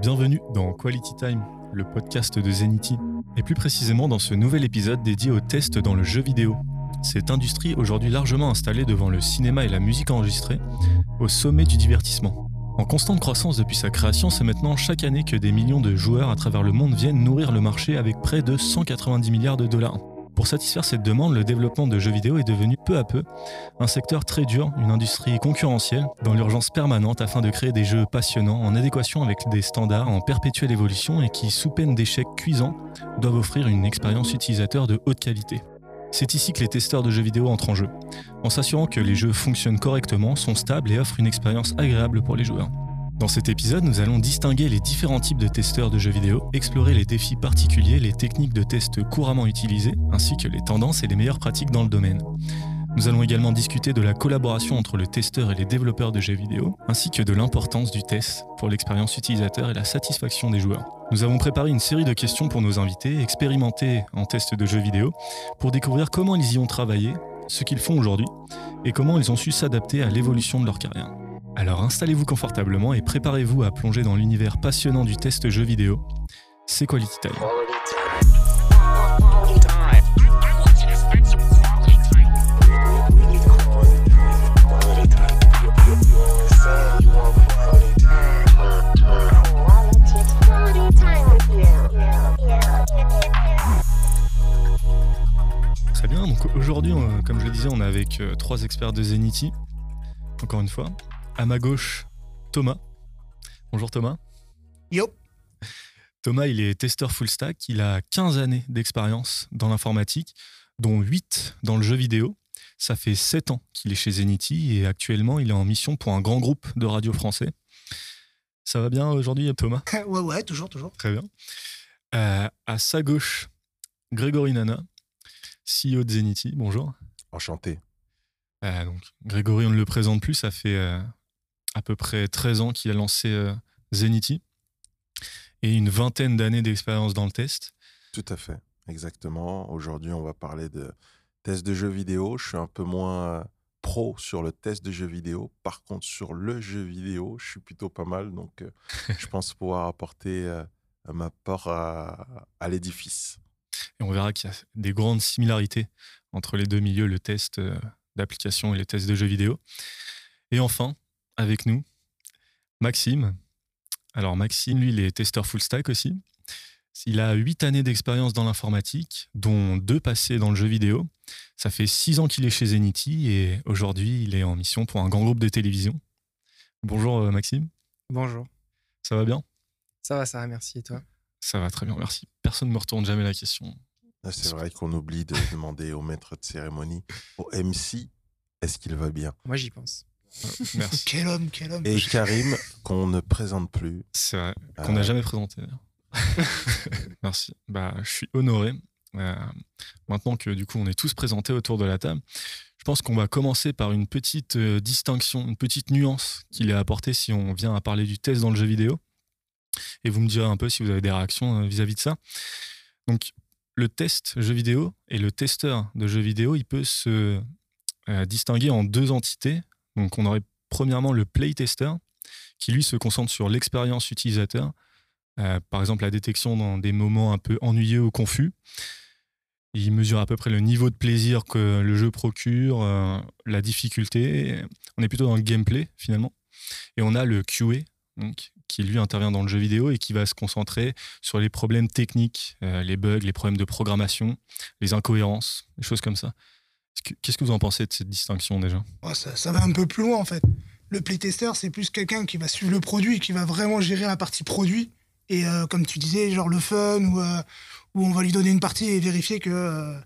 Bienvenue dans Quality Time, le podcast de Zenity, et plus précisément dans ce nouvel épisode dédié aux tests dans le jeu vidéo. Cette industrie aujourd'hui largement installée devant le cinéma et la musique enregistrée, au sommet du divertissement. En constante croissance depuis sa création, c'est maintenant chaque année que des millions de joueurs à travers le monde viennent nourrir le marché avec près de 190 milliards de dollars. Pour satisfaire cette demande, le développement de jeux vidéo est devenu peu à peu un secteur très dur, une industrie concurrentielle, dans l'urgence permanente afin de créer des jeux passionnants en adéquation avec des standards en perpétuelle évolution et qui, sous peine d'échecs cuisants, doivent offrir une expérience utilisateur de haute qualité. C'est ici que les testeurs de jeux vidéo entrent en jeu, en s'assurant que les jeux fonctionnent correctement, sont stables et offrent une expérience agréable pour les joueurs. Dans cet épisode, nous allons distinguer les différents types de testeurs de jeux vidéo, explorer les défis particuliers, les techniques de test couramment utilisées, ainsi que les tendances et les meilleures pratiques dans le domaine. Nous allons également discuter de la collaboration entre le testeur et les développeurs de jeux vidéo, ainsi que de l'importance du test pour l'expérience utilisateur et la satisfaction des joueurs. Nous avons préparé une série de questions pour nos invités, expérimentés en test de jeux vidéo, pour découvrir comment ils y ont travaillé, ce qu'ils font aujourd'hui, et comment ils ont su s'adapter à l'évolution de leur carrière. Alors installez-vous confortablement et préparez-vous à plonger dans l'univers passionnant du test jeu vidéo. C'est Quality Time. Très bien, donc aujourd'hui, comme je le disais, on est avec euh, trois experts de Zenity. Encore une fois, à ma gauche, Thomas. Bonjour Thomas. Yo. Thomas, il est testeur full stack. Il a 15 années d'expérience dans l'informatique, dont 8 dans le jeu vidéo. Ça fait 7 ans qu'il est chez Zenity et actuellement, il est en mission pour un grand groupe de radio français. Ça va bien aujourd'hui, Thomas? Ouais, ouais, toujours, toujours. Très bien. Euh, à sa gauche, Grégory Nana, CEO de Zenity. Bonjour. Enchanté. Euh, donc, Grégory, on ne le présente plus. Ça fait euh, à peu près 13 ans qu'il a lancé euh, Zenity et une vingtaine d'années d'expérience dans le test. Tout à fait, exactement. Aujourd'hui, on va parler de test de jeux vidéo. Je suis un peu moins pro sur le test de jeux vidéo. Par contre, sur le jeu vidéo, je suis plutôt pas mal. Donc, je pense pouvoir apporter ma part à, à l'édifice. Et on verra qu'il y a des grandes similarités entre les deux milieux, le test d'application et les tests de jeux vidéo. Et enfin, avec nous, Maxime. Alors Maxime, lui, il est testeur full stack aussi. Il a huit années d'expérience dans l'informatique, dont deux passées dans le jeu vidéo. Ça fait six ans qu'il est chez Zenity et aujourd'hui, il est en mission pour un grand groupe de télévision. Bonjour euh, Maxime. Bonjour. Ça va bien? Ça va, ça va, merci. Et toi? Ça va très bien, merci. Personne ne me retourne jamais la question. Ah, c'est vrai qu'on oublie de demander au maître de cérémonie, au MC, est-ce qu'il va bien? Moi, j'y pense. Merci. quel homme, quel homme. Et Karim, qu'on ne présente plus. C'est vrai, qu'on n'a Euh. jamais présenté. Merci. Bah, je suis honoré. Euh, maintenant que du coup on est tous présentés autour de la table, je pense qu'on va commencer par une petite euh, distinction, une petite nuance qu'il est apportée si on vient à parler du test dans le jeu vidéo. Et vous me direz un peu si vous avez des réactions euh, vis-à-vis de ça. Donc, le test jeu vidéo et le testeur de jeu vidéo, il peut se euh, distinguer en deux entités. On aurait premièrement le playtester, qui lui se concentre sur l'expérience utilisateur, euh, par exemple la détection dans des moments un peu ennuyeux ou confus. Il mesure à peu près le niveau de plaisir que le jeu procure, euh, la difficulté. On est plutôt dans le gameplay finalement. Et on a le QA, donc, qui lui intervient dans le jeu vidéo et qui va se concentrer sur les problèmes techniques, euh, les bugs, les problèmes de programmation, les incohérences, des choses comme ça. Est-ce que- Qu'est-ce que vous en pensez de cette distinction déjà? Ouais, ça, va un peu plus loin en fait. Le playtester, c'est plus quelqu'un qui va suivre le produit qui va vraiment gérer la partie produit. Et euh, comme tu disais, genre le fun, ou euh, où on va lui donner une partie et vérifier que euh,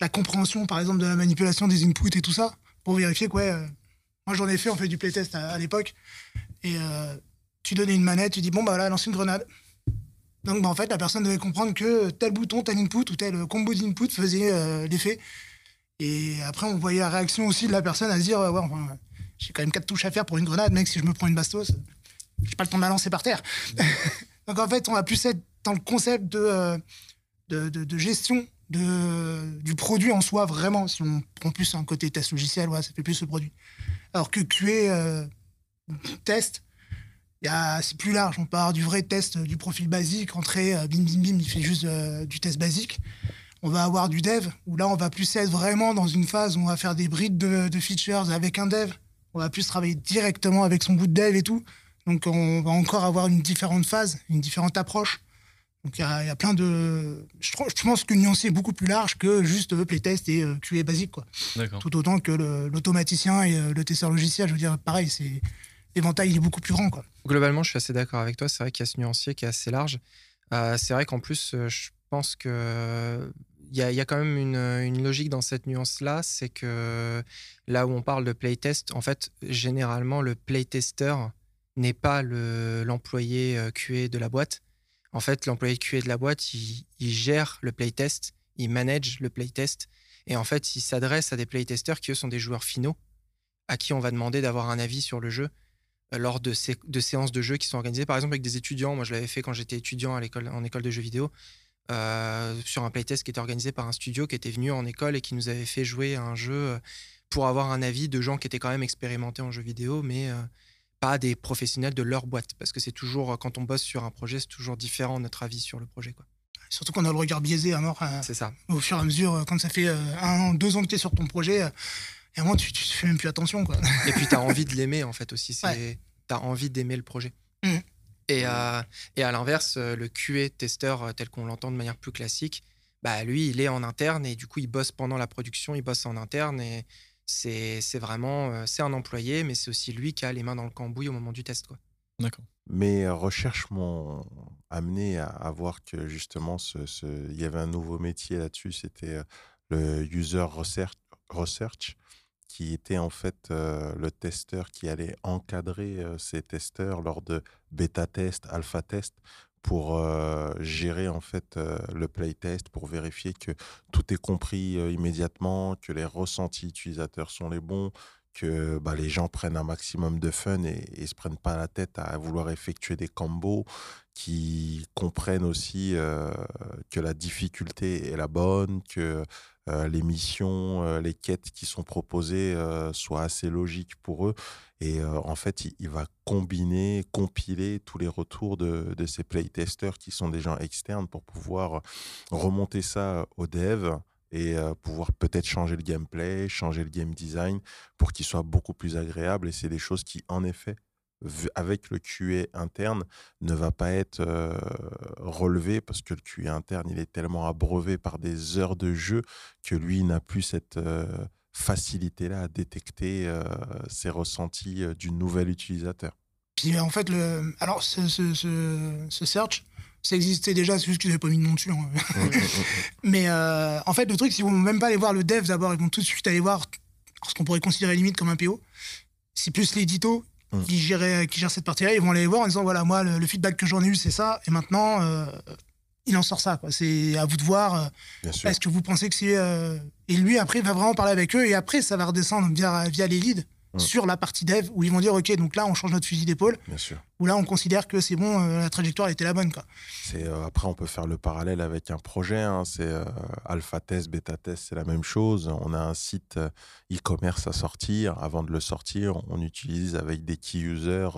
la compréhension, par exemple, de la manipulation des inputs et tout ça, pour vérifier que, ouais, euh, moi j'en ai fait, on fait du playtest à, l'époque. Et tu donnais une manette, tu dis, bon, bah là, lance une grenade. Donc, bah, en fait, la personne devait comprendre que tel bouton, tel input ou tel combo d'input faisait l'effet. Et après, on voyait la réaction aussi de la personne à se dire, ouais, enfin, j'ai quand même quatre touches à faire pour une grenade, mec, si je me prends une bastos, j'ai pas le temps de la lancer par terre. Donc en fait, on va plus être dans le concept de, euh, de, de- gestion de, du produit en soi, vraiment. Si on prend plus un côté test logiciel, ouais, ça fait plus le produit. Alors que QA, euh, test, a- C'est plus large. On avoir du vrai test, euh, du profil basique, entrer, euh, bim, bim, bim, il fait juste euh, du test basique. On va avoir du dev, où là, on va plus être vraiment dans une phase où on va faire des brides de, de features avec un dev. On va plus travailler directement avec son bout de dev et tout. Donc, on va encore avoir une différente phase, une différente approche. Donc, il y a, il y a plein de. Je, pense que nuancer est beaucoup plus large que juste euh, playtest et euh, QA basique, quoi. Tout autant que l'automaticien et euh, le testeur logiciel. Je veux dire, pareil, c'est. L'éventail il est beaucoup plus grand, quoi. Globalement, je suis assez d'accord avec toi. C'est vrai qu'il y a ce nuancier qui est assez large. Euh, c'est vrai qu'en plus, je pense que il y, a- quand même une, logique dans cette nuance-là. C'est que là où on parle de playtest, en fait, généralement, le playtester n'est pas le- l'employé euh, QA de la boîte. En fait, l'employé QA de la boîte, il, gère le playtest, il manage le playtest. Et en fait, il s'adresse à des playtesters qui, eux, sont des joueurs finaux, à qui on va demander d'avoir un avis sur le jeu euh, lors de, sé- de séances de jeu qui sont organisées, par exemple avec des étudiants. Moi, je l'avais fait quand j'étais étudiant à en école de jeux vidéo, euh, sur un playtest qui était organisé par un studio qui était venu en école et qui nous avait fait jouer à un jeu euh, pour avoir un avis de gens qui étaient quand même expérimentés en jeux vidéo, mais euh, pas des professionnels de leur boîte. Parce que c'est toujours, quand on bosse sur un projet, c'est toujours différent notre avis sur le projet. quoi. Surtout qu'on a le regard biaisé à mort euh, C'est ça. au fur et à mesure. Quand ça fait un an, deux ans que tu es sur ton projet, et à un moment, tu, tu fais même plus attention, quoi. Et puis, tu as envie de l'aimer, en fait, aussi. Ouais. Tu as envie d'aimer le projet. Mhm. Et, euh, et à l'inverse, euh, le QA testeur, euh, tel qu'on l'entend de manière plus classique, bah, lui, il est en interne et du coup, il bosse pendant la production, il bosse en interne. Et c'est vraiment c'est un employé, mais c'est aussi lui qui a les mains dans le cambouis au moment du test. Quoi. D'accord. Mes recherches m'ont amené à, à voir que justement, ce, ce- il y avait un nouveau métier là-dessus, c'était le user research, research, qui était en fait euh, le testeur qui allait encadrer euh, ces testeurs lors de bêta-test, alpha-test, pour euh, gérer en fait le playtest, pour vérifier que tout est compris immédiatement, que les ressentis utilisateurs sont les bons, que bah, les gens prennent un maximum de fun et, et se prennent pas la tête à vouloir effectuer des combos, qui comprennent aussi euh, que la difficulté est la bonne, que euh, les missions, euh, les quêtes qui sont proposées soient assez logiques pour eux. Et en fait, il, il va combiner, compiler tous les retours de, de ces playtesters qui sont des gens externes pour pouvoir remonter ça aux devs et pouvoir peut-être changer le gameplay, changer le game design pour qu'il soit beaucoup plus agréable. Et c'est des choses qui, en effet, avec le QA interne, ne va pas être euh, parce que le QA interne, il est tellement abreuvé par des heures de jeu que lui n'a plus cette facilité-là à détecter ses ressentis du nouvel utilisateur. Puis en fait, alors ce search, ça existait déjà, c'est juste qu'ils n'avaient pas mis de nom dessus. hein. Mais euh, en fait, le truc, c'est qu'ils vont même pas aller voir le dev d'abord, ils vont tout de suite aller voir ce qu'on pourrait considérer limite comme un PO. C'est plus l'édito Mm. qui, gère cette partie-là. Ils vont aller voir en disant voilà, moi, le, le feedback que j'en ai eu, c'est ça. Et maintenant, euh, il en sort ça. C'est à vous de voir. euh. Est-ce que vous pensez que c'est. Et lui, après, il va vraiment parler avec eux. Et après, ça va redescendre via, via les leads Mm. sur la partie dev où ils vont dire ok, donc là, on change notre fusil d'épaule. Où là, on considère que c'est bon, euh, la trajectoire était la bonne. Quoi. C'est euh, après on peut faire le parallèle avec un projet. hein, c'est euh, alpha test, bêta test, c'est la même chose. On a un site e-commerce à sortir. Avant de le sortir, on utilise avec des key users.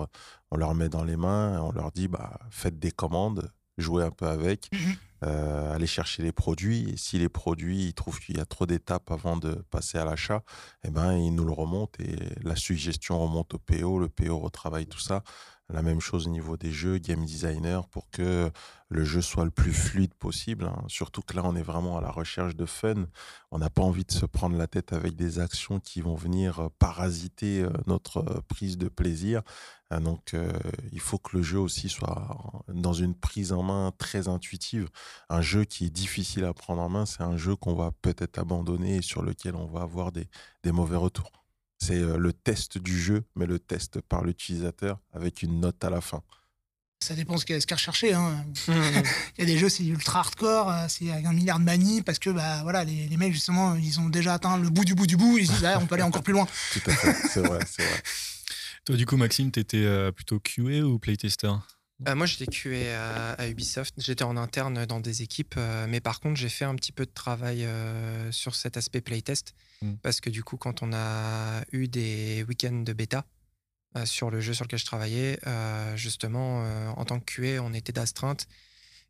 On leur met dans les mains, on leur dit bah faites des commandes, jouez un peu avec, Mhm. euh, allez chercher les produits. Et si les produits ils trouvent qu'il y a trop d'étapes avant de passer à l'achat, eh ben ils nous le remontent et la suggestion remonte au PO. Le PO retravaille tout ça. La même chose au niveau des jeux, game designer, pour que le jeu soit le plus fluide possible. hein. Surtout que là, on est vraiment à la recherche de fun. On n'a pas envie de se prendre la tête avec des actions qui vont venir euh, parasiter euh, notre euh, prise de plaisir. Ah, Donc, il faut que le jeu aussi soit dans une prise en main très intuitive. Un jeu qui est difficile à prendre en main, c'est un jeu qu'on va peut-être abandonner et sur lequel on va avoir des mauvais retours. C'est euh, le test du jeu, mais le test par l'utilisateur avec une note à la fin. Ça dépend ce qu'il y a ce qu'il y a recherché. hein. Il y a des jeux, c'est ultra hardcore, euh, c'est avec un milliard de manies parce que bah, voilà, les, les mecs, justement, ils ont déjà atteint le bout du bout du bout. Ils se disent, ah, on peut aller encore plus loin. Tout à fait, c'est vrai, c'est vrai. Toi, du coup, Maxime, t'étais euh, plutôt QA ou playtester? Euh, moi, j'étais QA à, à Ubisoft. J'étais en interne dans des équipes, euh, mais par contre, j'ai fait un petit peu de travail euh, sur cet aspect playtest Mm. parce que du coup, quand on a eu des week-ends de bêta, euh, sur le jeu sur lequel je travaillais. Euh, justement, euh, en tant que QA, on était d'astreinte.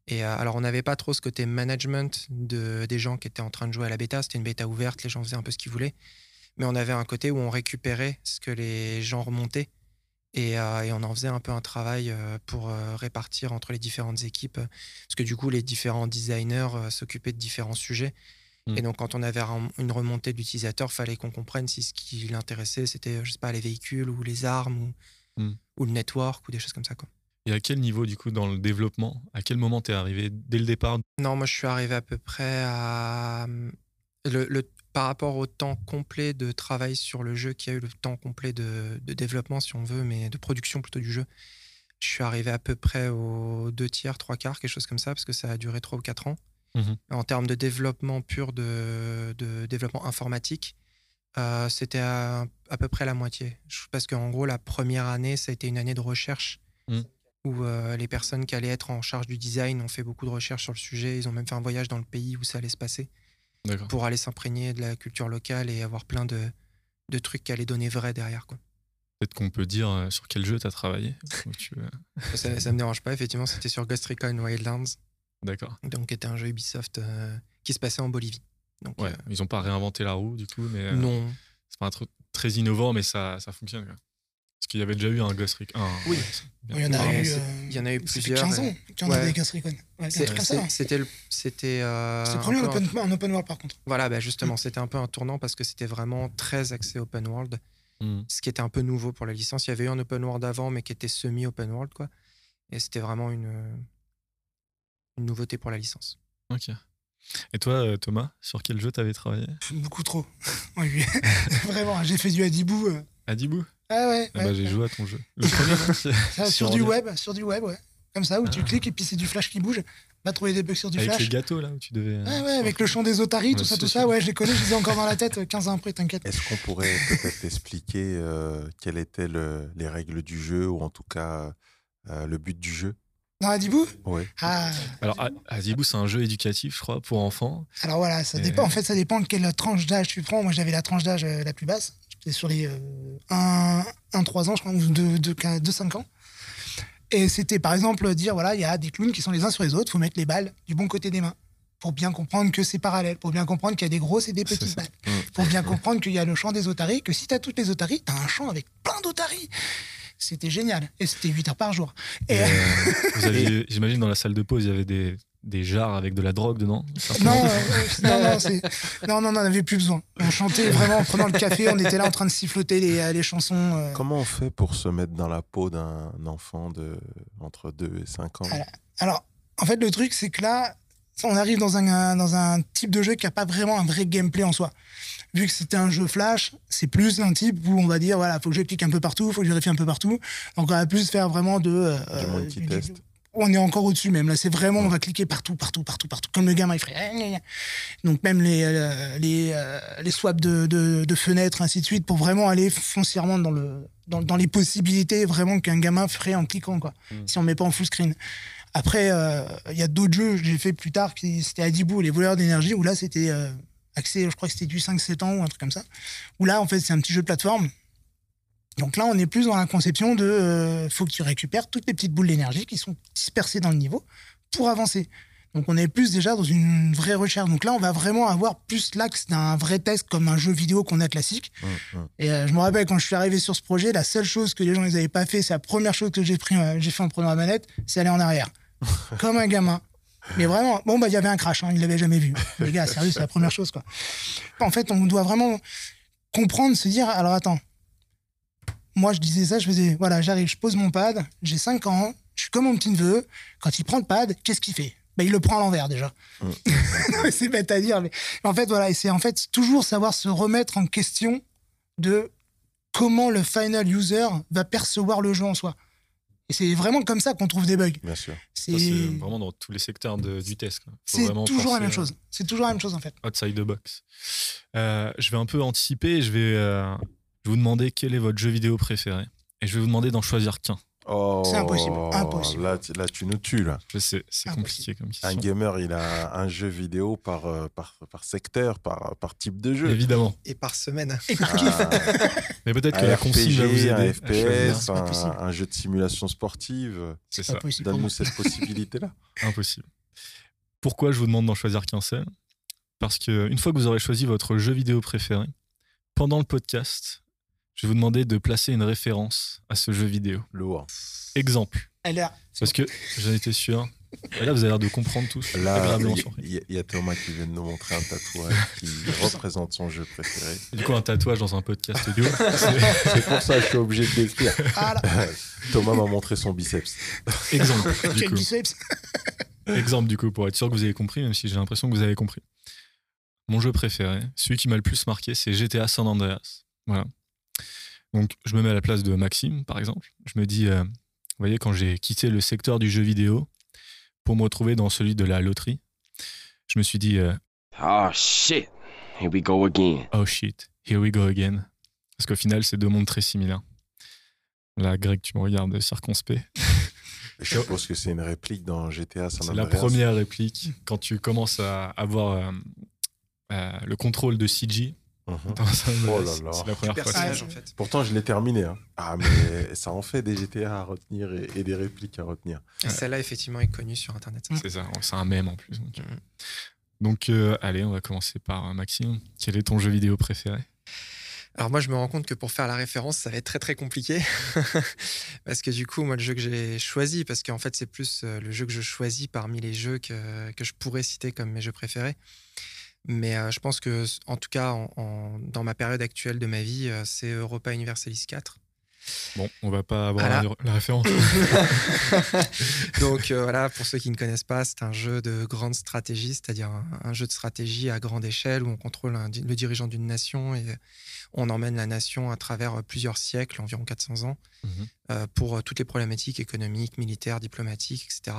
Et alors, on n'avait pas trop ce côté management de, des gens qui étaient en train de jouer à la bêta. C'était une bêta ouverte, les gens faisaient un peu ce qu'ils voulaient. Mais on avait un côté où on récupérait ce que les gens remontaient. Et, et on en faisait un peu un travail pour répartir entre les différentes équipes. Parce que du coup, les différents designers s'occupaient de différents sujets. Et Mm. donc, quand on avait un- une remontée d'utilisateurs, fallait qu'on comprenne si ce qui l'intéressait, c'était, je sais pas, les véhicules ou les armes ou, Mm. ou le network ou des choses comme ça. Quoi. Et à quel niveau, du coup, dans le développement? À quel moment t'es arrivé? Dès le départ? Non, moi, je suis arrivé à peu près à. Le, le- par rapport au temps complet de travail sur le jeu, qui a eu le temps complet de, de développement, si on veut, mais de production plutôt du jeu, je suis arrivé à peu près aux deux tiers, trois quarts, quelque chose comme ça, parce que ça a duré trois ou quatre ans. Mhm. En termes de développement pur, de, de développement informatique, euh, c'était à, à peu près la moitié. Parce qu'en gros, la première année, ça a été une année de recherche Mm. où euh, les personnes qui allaient être en charge du design ont fait beaucoup de recherches sur le sujet. Ils ont même fait un voyage dans le pays où ça allait se passer pour aller s'imprégner de la culture locale et avoir plein de, de trucs qui allaient donner vrai derrière. Quoi. Peut-être qu'on peut dire euh, sur quel jeu travaillé tu veux- Ça, ça me dérange pas. Effectivement, c'était sur Ghost Recon Wildlands, D'accord. donc qui était un jeu Ubisoft euh, qui se passait en Bolivie. Donc, Ouais, euh, ils ont pas réinventé la roue, du coup, mais euh, non, c'est pas un truc très innovant, mais ça, ça fonctionne. quoi. Parce qu'il y avait déjà eu un Ghost Recon. un- Oui. bien. Il y en a eu. euh, il y en a eu ça fait plusieurs, 15 ans qu'il y en Ouais. avait des Ghost Recon. Ouais. C'était le- c'était euh, C'est le un premier peu en un- open, en open world par contre. Voilà, bah justement, c'était un peu un tournant parce que c'était vraiment très axé open world, Mhm. ce qui était un peu nouveau pour la licence. Il y avait eu un open world avant, mais qui était semi-open world, quoi. Et c'était vraiment une, une nouveauté pour la licence. Ok. Et toi, euh, Thomas, sur quel jeu t'avais travaillé? Beaucoup trop. Oui, Vraiment, j'ai fait du Adibou. euh. Adibou Ah ouais, Ah ouais, bah, J'ai ouais. joué à ton jeu. Le premier, sur du web, sur du web, ouais. Comme ça, où tu Ah. cliques et puis c'est du flash qui bouge. Va trouver des bugs sur du Avec les flash. gâteaux, là, où tu devais. euh, Ouais, ouais, avec le chant des otaries, Ouais, tout ça, tout ça. Ouais, je les connais, je les ai encore dans la tête euh, 15 ans après, t'inquiète. Est-ce qu'on pourrait peut-être expliquer euh, quelles étaient le- les règles du jeu ou en tout cas euh, le but du jeu? Dans Adibou Oui. Ah, Alors, Adibou, c'est un jeu éducatif, je crois, pour enfants. alors voilà, ça Et- dépend. En fait, ça dépend de quelle tranche d'âge tu prends. Moi, j'avais la tranche d'âge euh, la plus basse. J'étais sur les 1-3 ans, je crois, ou 2-5 ans. Et c'était par exemple dire voilà, il y a des clowns qui sont les uns sur les autres, faut mettre les balles du bon côté des mains. Pour bien comprendre que c'est parallèle, pour bien comprendre qu'il y a des grosses et des petites balles. Mm. Pour bien comprendre qu'il y a le champ des otaries, que si tu as toutes les otaries, tu as un champ avec plein d'otaries. C'était génial. Et c'était 8 heures par jour. Et, Et, euh, vous aviez- J'imagine dans la salle de pause, il y avait des, des jarres avec de la drogue dedans. Non, euh, non, non, c'est- non, non, on n'en avait plus besoin. On chantait vraiment en prenant le café, on était là en train de siffloter les, euh, les chansons. euh. Comment on fait pour se mettre dans la peau d'un enfant de entre 2 et 5 ans? Alors, Alors, en fait, le truc, c'est que là, on arrive dans un, dans un type de jeu qui n'a pas vraiment un vrai gameplay en soi. Vu que c'était un jeu flash, c'est plus un type où on va dire, voilà, faut que je clique un peu partout, faut que je vérifie un peu partout. Donc, on va plus faire vraiment de. euh, Du on est encore au-dessus même. Là, c'est vraiment, on va cliquer partout, partout, partout, partout. Comme le gamin, il ferait. Donc, même les, euh, les, euh, les swaps de, de, de fenêtres, ainsi de suite, pour vraiment aller foncièrement dans, le, dans, dans les possibilités vraiment qu'un gamin ferait en cliquant, quoi. Mm. Si on met pas en full screen. Après, euh, il y a d'autres jeux que j'ai fait plus tard, c'était Adibou, les voleurs d'énergie, où là, c'était euh, axé, je crois que c'était du 5-7 ans ou un truc comme ça. Où là, en fait, c'est un petit jeu de plateforme. Donc là, on est plus dans la conception de euh, faut que tu récupères toutes les petites boules d'énergie qui sont dispersées dans le niveau pour avancer. Donc on est plus déjà dans une vraie recherche. Donc là, on va vraiment avoir plus l'axe d'un vrai test comme un jeu vidéo qu'on a classique. Hum, hum. Et euh, je me rappelle quand je suis arrivé sur ce projet, la seule chose que les gens ils avaient pas fait, c'est la première chose que j'ai pris, euh, j'ai fait en prenant la manette, c'est aller en arrière, comme un gamin. Mais vraiment, bon bah il y avait un crash, hein, il l'avait jamais vu. Les gars, sérieux, c'est la première chose quoi. En fait, on doit vraiment comprendre, se dire, alors attends, moi je disais ça, je faisais, voilà, j'arrive, je pose mon pad, j'ai 5 ans, je suis comme mon petit neveu, quand il prend le pad, qu'est-ce qu'il fait? Bah, il le prend à l'envers déjà. Mm. c'est bête à dire, mais en fait voilà, et c'est en fait toujours savoir se remettre en question de comment le final user va percevoir le jeu en soi. Et c'est vraiment comme ça qu'on trouve des bugs. Bien sûr. C'est vraiment dans tous les secteurs de, du test. c'est toujours la même euh, chose. C'est toujours la même chose en fait. Outside the box. Euh, je vais un peu anticiper. Je vais, euh, je vais vous demander quel est votre jeu vidéo préféré. Et je vais vous demander d'en choisir qu'un. Oh, C'est impossible, impossible. Là, tu- là, tu nous tues, là. Je sais, c'est compliqué comme question. Un gamer, il a un jeu vidéo par, euh, par, par secteur, par, par type de jeu. Évidemment. Et par semaine. Et par kiff. Ah, Mais peut-être que un la consigne va vous aider. RPG, un. FPS, pas un, jeu de simulation sportive. C'est ça. Donne-nous cette possibilité-là. Impossible. Pourquoi je vous demande d'en choisir qu'un seul? Parce que une fois que vous aurez choisi votre jeu vidéo préféré, pendant le podcast, je vais vous demander de placer une référence à ce jeu vidéo. Lourd. Exemple. Elle est Parce que j'en étais sûr. Et là, vous avez l'air de comprendre tous. Là, il y, a- il y a Thomas qui vient de nous montrer un tatouage qui représente son jeu préféré. Du coup, un tatouage dans un podcast audio, c'est pour ça que je suis obligé de décrire. Ah Thomas m'a montré son biceps. exemple. Du quel coup. biceps. Exemple, du coup, pour être sûr que vous avez compris, même si j'ai l'impression que vous avez compris. Mon jeu préféré, celui qui m'a le plus marqué, c'est GTA San Andreas. Voilà. Donc, je me mets à la place de Maxime, par exemple. Je me dis, euh, vous voyez, quand j'ai quitté le secteur du jeu vidéo pour me retrouver dans celui de la loterie, je me suis dit, euh, Oh shit. Here we go again. oh shit, here we go again. Parce qu'au final, c'est deux mondes très similaires. Là, Greg, tu me regardes circonspect. Je suppose que c'est une réplique dans GTA San C'est la première réplique quand tu commences à avoir euh, euh, le contrôle de CG. Mhm. dans un- Oh là là. C'est la première fois. en fait. Pourtant, je l'ai terminé. hein. Ah, mais ça en fait des GTA à retenir et, et des répliques à retenir. Et Celle-là, effectivement, est connue sur Internet. C'est ça, c'est un mème en plus. Donc. Donc, euh, allez, on va commencer par euh, Maxime. Quel est ton jeu vidéo préféré? Alors moi, je me rends compte que pour faire la référence, ça va être très très compliqué. parce que du coup, moi, le jeu que j'ai choisi, parce qu'en fait, c'est plus euh, le jeu que je choisis parmi les jeux que, que je pourrais citer comme mes jeux préférés. Mais euh, je pense que, en tout cas, en- en- dans ma période actuelle de ma vie, euh, c'est Europa Universalis 4. Bon, on va pas avoir Voilà. la, la référence. Donc euh, voilà, pour ceux qui ne connaissent pas, c'est un jeu de grande stratégie, c'est-à-dire un, un jeu de stratégie à grande échelle où on contrôle un le dirigeant d'une nation et on emmène la nation à travers plusieurs siècles, environ 400 ans, euh, pour toutes les problématiques économiques, militaires, diplomatiques, etc.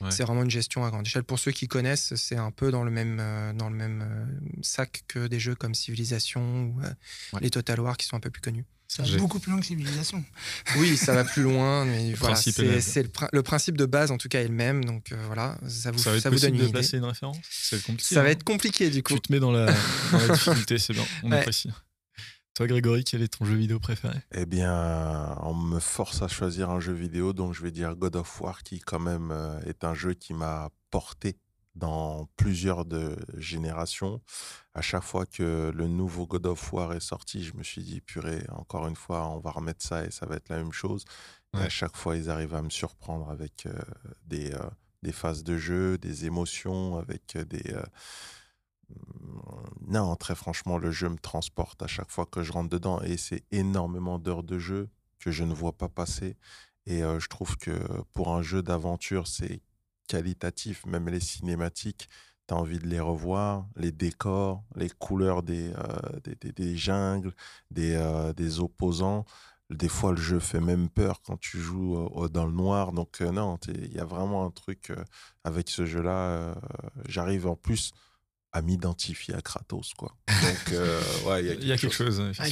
Ouais. C'est vraiment une gestion à grande échelle. Pour ceux qui connaissent, c'est un peu dans le même, euh, dans le même euh, sac que des jeux comme Civilization ou euh, Ouais. les Total War qui sont un peu plus connus. Ça va beaucoup plus loin que civilisation. Oui, ça va plus loin, mais voilà, c'est le, prin- le principe de base en tout cas est le même. Donc euh, voilà, ça vous, Ça va être ça vous donne une de idée. placer une référence? C'est compliqué. Ça va hein être compliqué du coup. Tu te mets dans la, dans la difficulté, c'est bien. On Ouais. apprécie. Toi, Grégory, quel est ton jeu vidéo préféré? Eh bien, on me force à choisir un jeu vidéo, donc je vais dire God of War, qui quand même euh, est un jeu qui m'a porté dans plusieurs de générations. À chaque fois que le nouveau God of War est sorti, je me suis dit, purée, encore une fois, on va remettre ça et ça va être la même chose. Et à chaque fois, ils arrivent à me surprendre avec euh, des, euh, des phases de jeu, des émotions, avec euh, des... non, très franchement, le jeu me transporte à chaque fois que je rentre dedans et c'est énormément d'heures de jeu que je ne vois pas passer. Et euh, je trouve que pour un jeu d'aventure, c'est qualitatif, même les cinématiques, tu as envie de les revoir, les décors, les couleurs des, euh, des, jungles, des, euh, des opposants. Des fois, le jeu fait même peur quand tu joues dans le noir. Donc, non, il y a vraiment un truc avec ce jeu-là. J'arrive en plus à m'identifier à Kratos, quoi. Donc, euh, ouais, Il y a quelque chose, Ah,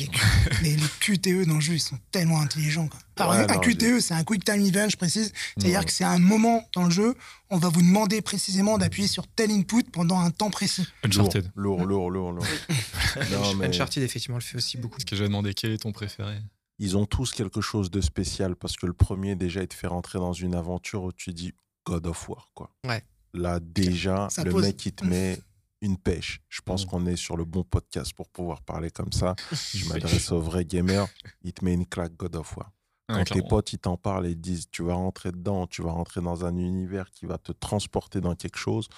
les, QTE dans le jeu, ils sont tellement intelligents. Quoi. Alors, Ouais, un non, QTE, c'est un Quick Time Event, je précise. C'est-à-dire que c'est un moment dans le jeu, on va vous demander précisément d'appuyer sur tel input pendant un temps précis. Uncharted. Lourd, lourd, lourd, lourd. Non, mais Uncharted, effectivement, le fait aussi beaucoup. Ce que j'ai demandé, quel est ton préféré? Ils ont tous quelque chose de spécial parce que le premier, déjà, il te fait rentrer dans une aventure où tu dis God of War, quoi. Ouais. Là, déjà, Ça le pose- mec, il te met une pêche. Je pense Mm. qu'on est sur le bon podcast pour pouvoir parler comme ça. Je m'adresse aux vrais gamers. Il te met une claque God of War. Ouais, Quand tes clairement. potes, ils t'en parlent et ils te disent, tu vas rentrer dedans, tu vas rentrer dans un univers qui va te transporter dans quelque chose.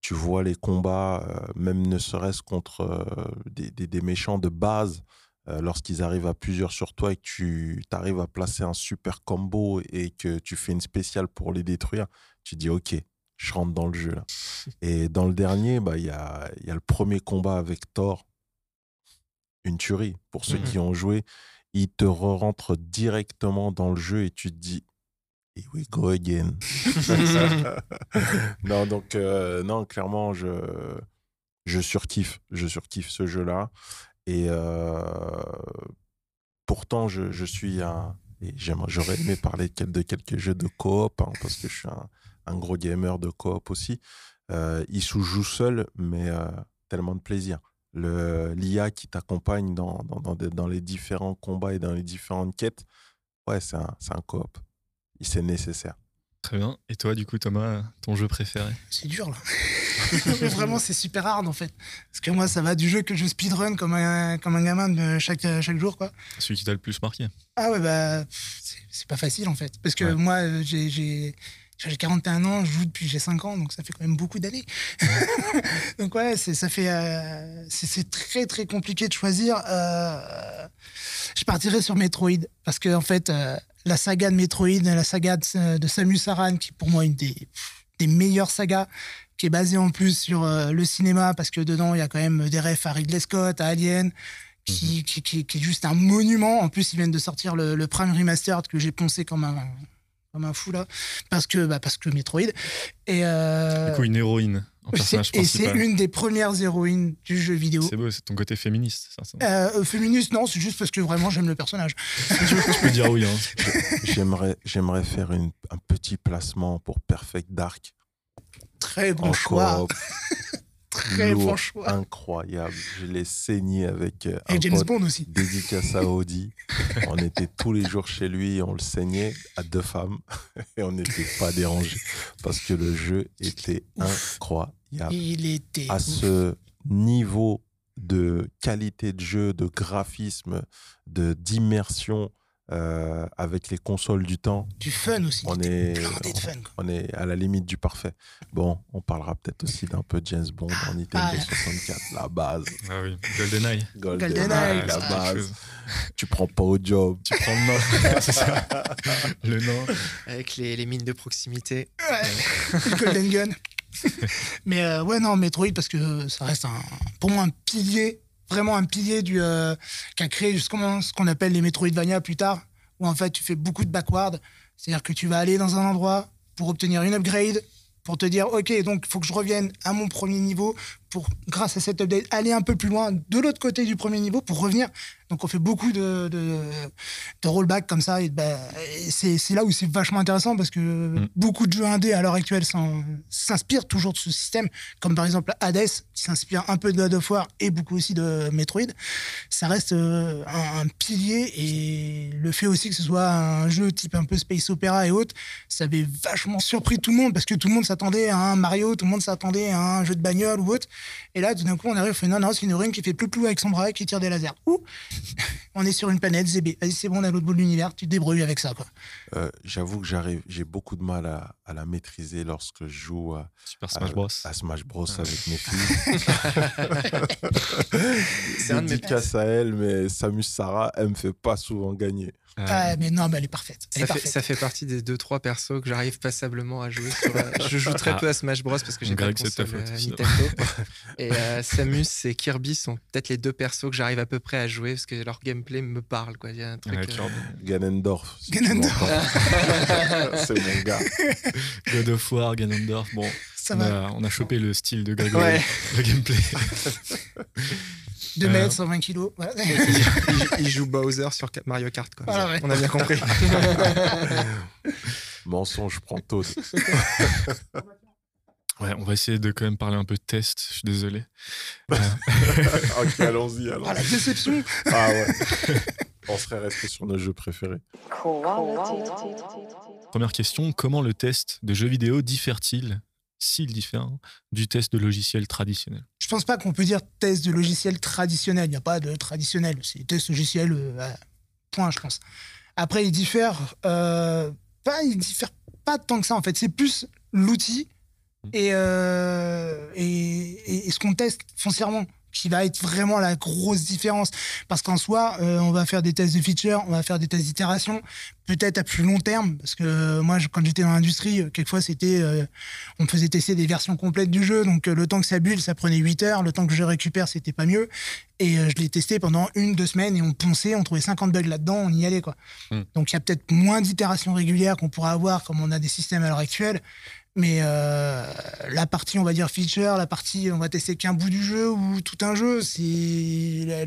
Tu vois les combats, euh, même ne serait-ce contre euh, des, des- des méchants de base, euh, lorsqu'ils arrivent à plusieurs sur toi et que tu arrives à placer un super combo et que tu fais une spéciale pour les détruire, tu dis, OK, je rentre dans le jeu là. Et dans le dernier, bah, il y, a, il y a le premier combat avec Thor, une tuerie. Pour ceux qui ont joué, il te rentre directement dans le jeu et tu te dis Here we go again. non, donc, euh, non, clairement, je, je surkiffe. Je surkiffe ce jeu-là. Et euh, pourtant, je, je suis un, Et j'aurais aimé parler de quelques jeux de coop, hein, parce que je suis un, gros gamer de coop aussi. Euh, il se joue seul, mais euh, tellement de plaisir. L'IA qui t'accompagne dans, dans, dans, les différents combats et dans les différentes quêtes, ouais, c'est un, un coop. C'est nécessaire. Très bien. Et toi, du coup, Thomas, ton jeu préféré? C'est dur, là. Vraiment, c'est super hard, en fait. Parce que moi, ça va du jeu que je speedrun comme un, comme un gamin de chaque, chaque jour, quoi. Celui qui t'a le plus marqué? Ah ouais, bah, c'est pas facile, en fait. Parce que moi, j'ai j'ai 41 ans, je joue depuis j'ai 5 ans, donc ça fait quand même beaucoup d'années. donc ouais, ça fait euh, c'est très très compliqué de choisir. Euh, je partirais sur Metroid parce que en fait euh, la saga de Metroid, la saga de, Samus Aran, qui est pour moi une des, des meilleures sagas, qui est basée en plus sur le cinéma parce que dedans il y a quand même des refs à Ridley Scott, à Alien. Qui, mhm. qui, qui, qui, est juste un monument. En plus, ils viennent de sortir le, le Prime Remastered que j'ai poncé comme un, comme un fou là, parce que, bah, parce que Metroid. Et, euh... Du coup, une héroïne en personnage Et c'est une des premières héroïnes du jeu vidéo. C'est beau, c'est ton côté féministe, ça. Euh, féministe, non, c'est juste parce que vraiment j'aime le personnage. je peux dire oui. Hein. J'aimerais, j'aimerais faire une, un petit placement pour Perfect Dark. Très bon choix. Très bon choix. Incroyable. Je l'ai saigné avec euh, un James Bond aussi. Dédicace à Audi. on était tous les jours chez lui, on le saignait à deux femmes et on n'était pas dérangés parce que le jeu était incroyable. Il était à ce niveau de qualité de jeu, de graphisme, de d'immersion euh, avec les consoles du temps. Du fun aussi. On est, on, est à la limite du parfait. Bon, on parlera peut-être aussi d'un peu James Bond en Nintendo 64, la base. Ah oui, GoldenEye. GoldenEye, la base. Tu prends pas au job. Tu prends le nom. ça. Le nom. Avec les, les mines de proximité. Ouais. Golden Gun. Mais euh, ouais, non, Metroid, parce que ça reste un, pour moi un pilier vraiment un pilier du, euh, qui a créé justement ce qu'on appelle les Metroidvania plus tard, où en fait tu fais beaucoup de backward. C'est-à-dire que tu vas aller dans un endroit pour obtenir une upgrade, pour te dire, OK, donc il faut que je revienne à mon premier niveau pour, grâce à cette update, aller un peu plus loin de l'autre côté du premier niveau pour revenir. Donc on fait beaucoup de, de, rollback comme ça. Et, ben, c'est, là où c'est vachement intéressant parce que mm. beaucoup de jeux indés à l'heure actuelle s'inspirent toujours de ce système, comme par exemple Hades, qui s'inspire un peu de God of War et beaucoup aussi de Metroid. Ça reste euh, un, pilier et le fait aussi que ce soit un jeu type un peu Space Opera et autres, ça avait vachement surpris tout le monde parce que tout le monde s'attendait à un Mario, tout le monde s'attendait à un jeu de bagnole ou autre. Et là, tout d'un coup, on arrive, on fait non, non, c'est une héroïne qui fait plus plus avec son bras et qui tire des lasers. Ouh On est sur une planète, ZB. Vas-y, c'est bon, on est à l'autre bout de l'univers, tu te débrouilles avec ça, quoi. Euh, j'avoue que j'arrive, j'ai beaucoup de mal à, la maîtriser lorsque je joue à Smash Bros. À, Smash Bros avec mes filles. c'est un dédicace à elle, mais Samus Sarah, elle me fait pas souvent gagner. Ah, mais non, mais elle est parfaite. ça, Fait, ça, Fait, partie des 2-3 persos que j'arrive passablement à jouer. Euh, je joue très ah. peu à Smash Bros parce que j'ai pas de console euh, Nintendo. et euh, Samus et Kirby sont peut-être les deux persos que j'arrive à peu près à jouer parce que leur gameplay me parle. Quoi. Il y a un truc. Ganondorf. Ganondorf. C'est mon gars. God of War, Ganondorf. Bon, on, a, on, a, chopé le style de Grégory, le gameplay. 2 mètres, 120 kilos. il, joue Bowser sur Mario Kart. Quoi. On a bien compris. Mensonge, prends tout. Ouais, on va essayer de quand même parler un peu de test. Je suis désolé. ok, allons-y. Allons ah, la déception. ah ouais. on serait resté sur nos jeux préférés. Première question comment le test de jeux vidéo diffère-t-il? S'il diffère du test de logiciel traditionnel Je pense pas qu'on peut dire test de logiciel traditionnel. Il n'y a pas de traditionnel. C'est test logiciel, euh, point, je pense. Après, il diffère, euh, pas, il diffère pas tant que ça, en fait. C'est plus l'outil mmh. euh, et, et, ce qu'on teste foncièrement qui va être vraiment la grosse différence. Parce qu'en soi, euh, on va faire des tests de feature, on va faire des tests d'itération, peut-être à plus long terme. Parce que euh, moi, quand j'étais dans l'industrie, euh, quelquefois, c'était, on me faisait tester des versions complètes du jeu. Donc, le temps que ça bulle, ça prenait 8 heures. Le temps que je récupère, c'était pas mieux. Et je l'ai testé pendant une, deux semaines et on ponçait, on trouvait 50 bugs là-dedans, on y allait, quoi. Hmm. Donc, il y a peut-être moins d'itérations régulières qu'on pourrait avoir comme on a des systèmes à l'heure actuelle. Mais euh, la partie, on va dire feature, la partie, on va tester qu'un bout du jeu ou tout un jeu, c'est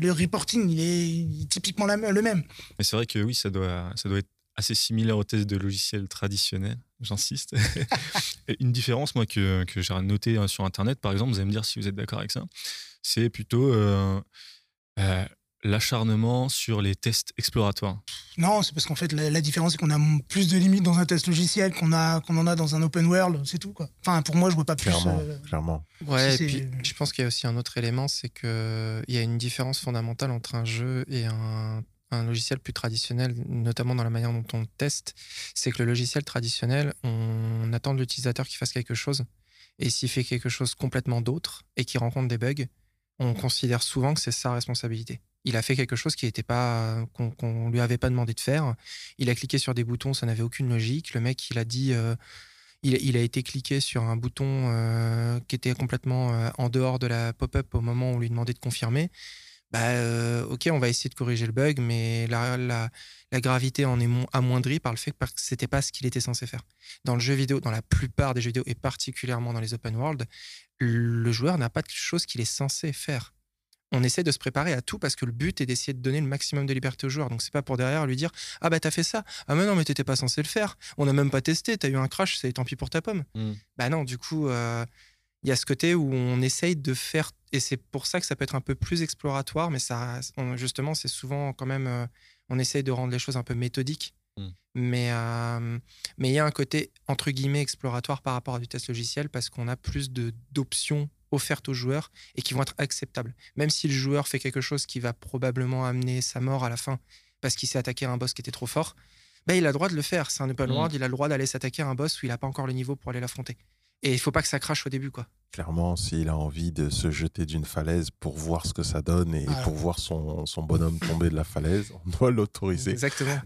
le reporting, il est typiquement le même. Mais c'est vrai que oui, ça doit, ça doit être assez similaire aux tests de logiciels traditionnels, j'insiste. une différence, moi, que, que j'ai noté hein, sur Internet, par exemple, vous allez me dire si vous êtes d'accord avec ça, c'est plutôt euh, euh, l'acharnement sur les tests exploratoires? Non, c'est parce qu'en fait, la, différence, c'est qu'on a plus de limites dans un test logiciel qu'on qu'on en a dans un open world, c'est tout. Quoi. Enfin, pour moi, je vois pas plus. Clairement, euh, clairement. Ouais, et puis, je pense qu'il y a aussi un autre élément, c'est qu'il y a une différence fondamentale entre un jeu et un un logiciel plus traditionnel, notamment dans la manière dont on teste, c'est que le logiciel traditionnel, on attend de l'utilisateur qu'il fasse quelque chose. Et s'il fait quelque chose complètement d'autre et qu'il rencontre des bugs, on considère souvent que c'est sa responsabilité. Il a fait quelque chose qui n'était pas qu'on lui avait pas demandé de faire. Il a cliqué sur des boutons, ça n'avait aucune logique. Le mec, il a dit, euh, il, a été cliqué sur un bouton euh, qui était complètement euh, en dehors de la pop-up au moment où on lui demandait de confirmer bah, euh, ok, on va essayer de corriger le bug, mais la, la, la gravité en est amoindrie par le fait que c'était pas ce qu'il était censé faire. Dans le jeu vidéo, dans la plupart des jeux vidéo, et particulièrement dans les open world, le joueur n'a pas de chose qu'il est censé faire. On essaie de se préparer à tout parce que le but est d'essayer de donner le maximum de liberté au joueur. Donc c'est pas pour derrière lui dire ah bah t'as fait ça ah mais non mais t'étais pas censé le faire on n'a même pas testé t'as eu un crash c'est tant pis pour ta pomme mmh. bah non du coup euh, il y a ce côté où on essaye de faire, et c'est pour ça que ça peut être un peu plus exploratoire, mais ça, justement, c'est souvent quand même, euh, on essaye de rendre les choses un peu méthodiques. Mmh. Mais euh, mais il y a un côté entre guillemets exploratoire par rapport à du test logiciel parce qu'on a plus de d'options offertes aux joueurs et qui vont être acceptables. Même si le joueur fait quelque chose qui va probablement amener sa mort à la fin parce qu'il s'est attaqué à un boss qui était trop fort, bah, il a le droit de le faire. C'est un open mmh. world, il a le droit d'aller s'attaquer à un boss où il n'a pas encore le niveau pour aller l'affronter. Et il faut pas que ça crache au début, quoi. Clairement, s'il a envie de se jeter d'une falaise pour voir ce que ça donne et pour voir son, son, bonhomme tomber de la falaise, on doit l'autoriser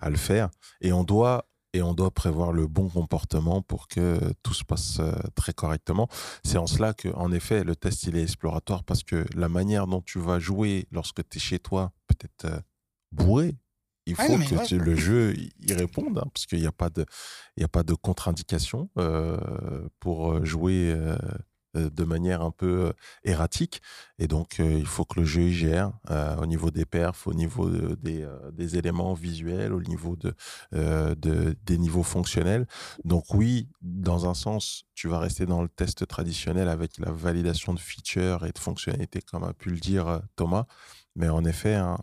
à le faire. Et on doit et on doit prévoir le bon comportement pour que tout se passe euh, très correctement. C'est en cela que, en effet, le test il est exploratoire parce que la manière dont tu vas jouer lorsque tu es chez toi, peut-être euh, bourré, il faut que le jeu y réponde, hein, parce qu'il n'y a pas de, il a pas de contre-indication euh, pour euh, jouer euh, de manière un peu erratique. Et donc, il faut que le jeu y gère au niveau des perfs, au niveau des, des, éléments visuels, au niveau de, de, des niveaux fonctionnels. Donc oui, dans un sens, tu vas rester dans le test traditionnel avec la validation de features et de fonctionnalités, comme a pu le dire Thomas. Mais en effet, hein,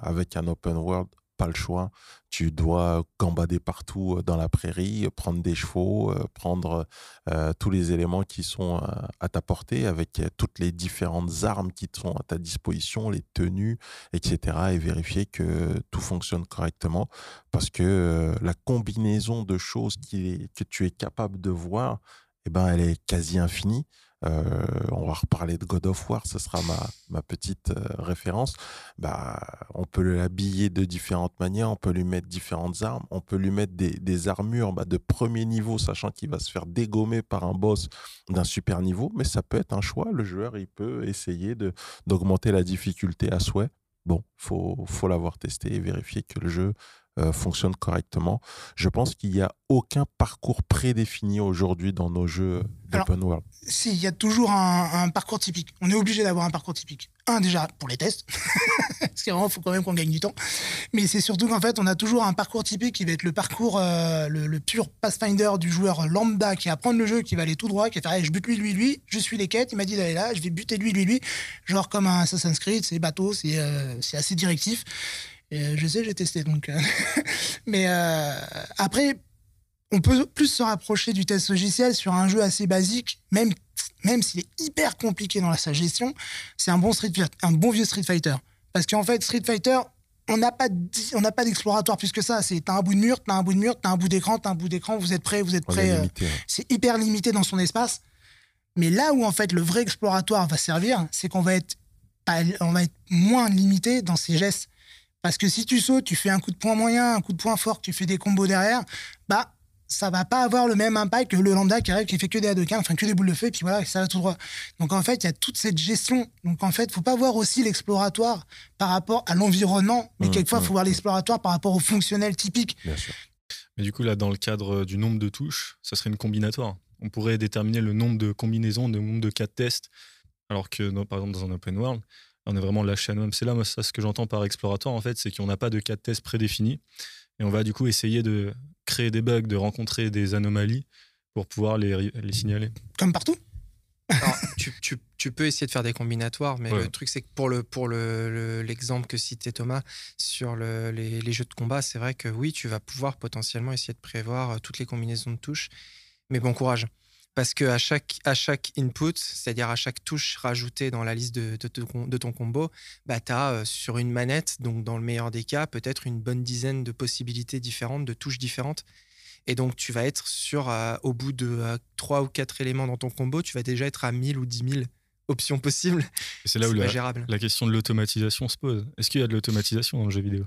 avec un open world pas le choix. Tu dois gambader partout euh, dans la prairie, euh, prendre des chevaux, euh, prendre tous les éléments qui sont à ta portée avec toutes les différentes armes qui sont à ta disposition, les tenues, etc. et vérifier que tout fonctionne correctement parce que la combinaison de choses qui, que tu es capable de voir, eh ben, elle est quasi infinie. Euh, on va reparler de God of War, ce sera ma, ma petite euh, référence. Bah, on peut l'habiller de différentes manières, on peut lui mettre différentes armes, on peut lui mettre des, des armures bah, de premier niveau, sachant qu'il va se faire dégommer par un boss d'un super niveau, mais ça peut être un choix. Le joueur, il peut essayer d'augmenter la difficulté à souhait. Bon, faut, faut l'avoir testé et vérifier que le jeu euh, fonctionne correctement. Je pense qu'il n'y a aucun parcours prédéfini aujourd'hui dans nos jeux d'open world. Si, il y a toujours un, parcours typique. On est obligé d'avoir un parcours typique. Un, déjà, pour les tests. Parce qu'il faut quand même qu'on gagne du temps. Mais c'est surtout qu'en fait, on a toujours un parcours typique qui va être le parcours, euh, le, pur Pathfinder du joueur lambda qui apprend le jeu, qui va aller tout droit, qui va faire je bute lui, lui, lui, je suis les quêtes, il m'a dit d'aller là, je vais buter lui, lui, lui. Genre comme un Assassin's Creed, c'est bateau, c'est euh, assez directif. Euh, je sais, j'ai testé donc. Euh, mais euh, après, on peut plus se rapprocher du test logiciel sur un jeu assez basique, même même s'il est hyper compliqué dans sa gestion. C'est un bon Street un bon vieux Street Fighter. Parce qu'en fait, Street Fighter, on n'a pas on n'a pas d'exploratoire plus que ça. C'est t'as un bout de mur, t'as un bout de mur, t'as un bout d'écran, t'as un bout d'écran. Vous êtes prêt, vous êtes prêt. C'est hyper limité dans son espace. Mais là où en fait le vrai exploratoire va servir, c'est qu'on va être on va être moins limité dans ses gestes. Parce que si tu sautes, tu fais un coup de poing moyen, un coup de poing fort, tu fais des combos derrière, bah ça va pas avoir le même impact que le lambda qui arrive, qui fait que des A2 enfin que des boules de feu, et puis voilà, ça va tout droit. Donc en fait, il y a toute cette gestion. Donc en fait, faut pas voir aussi l'exploratoire par rapport à l'environnement, mais mmh, quelquefois, il mmh, faut voir mmh. l'exploratoire par rapport au fonctionnel typique. Bien sûr. Mais du coup, là, dans le cadre du nombre de touches, ça serait une combinatoire. On pourrait déterminer le nombre de combinaisons, le nombre de cas de tests, alors que, par exemple, dans un open world, on est vraiment lâché à nous-mêmes. C'est là, moi, ça, ce que j'entends par exploratoire, en fait, c'est qu'on n'a pas de cas de test prédéfinis. Et on va du coup essayer de créer des bugs, de rencontrer des anomalies pour pouvoir les, les signaler. Comme partout. Alors, tu, tu- tu peux essayer de faire des combinatoires, mais Ouais. le truc, c'est que pour, le, pour le- le- l'exemple que citait Thomas sur le- les, les jeux de combat, c'est vrai que oui, tu vas pouvoir potentiellement essayer de prévoir euh, toutes les combinaisons de touches, mais bon courage. Parce que à chaque, à chaque input, c'est-à-dire à chaque touche rajoutée dans la liste de, de ton- de ton combo, bah, tu as sur une manette, donc dans le meilleur des cas, peut-être une bonne dizaine de possibilités différentes, de touches différentes. Et donc, tu vas être sur, euh, au bout de euh, trois ou quatre éléments dans ton combo, tu vas déjà être à 1000 ou 10 000 options possibles. C'est là où la, la question de l'automatisation se pose. Est-ce qu'il y a de l'automatisation dans le jeu vidéo?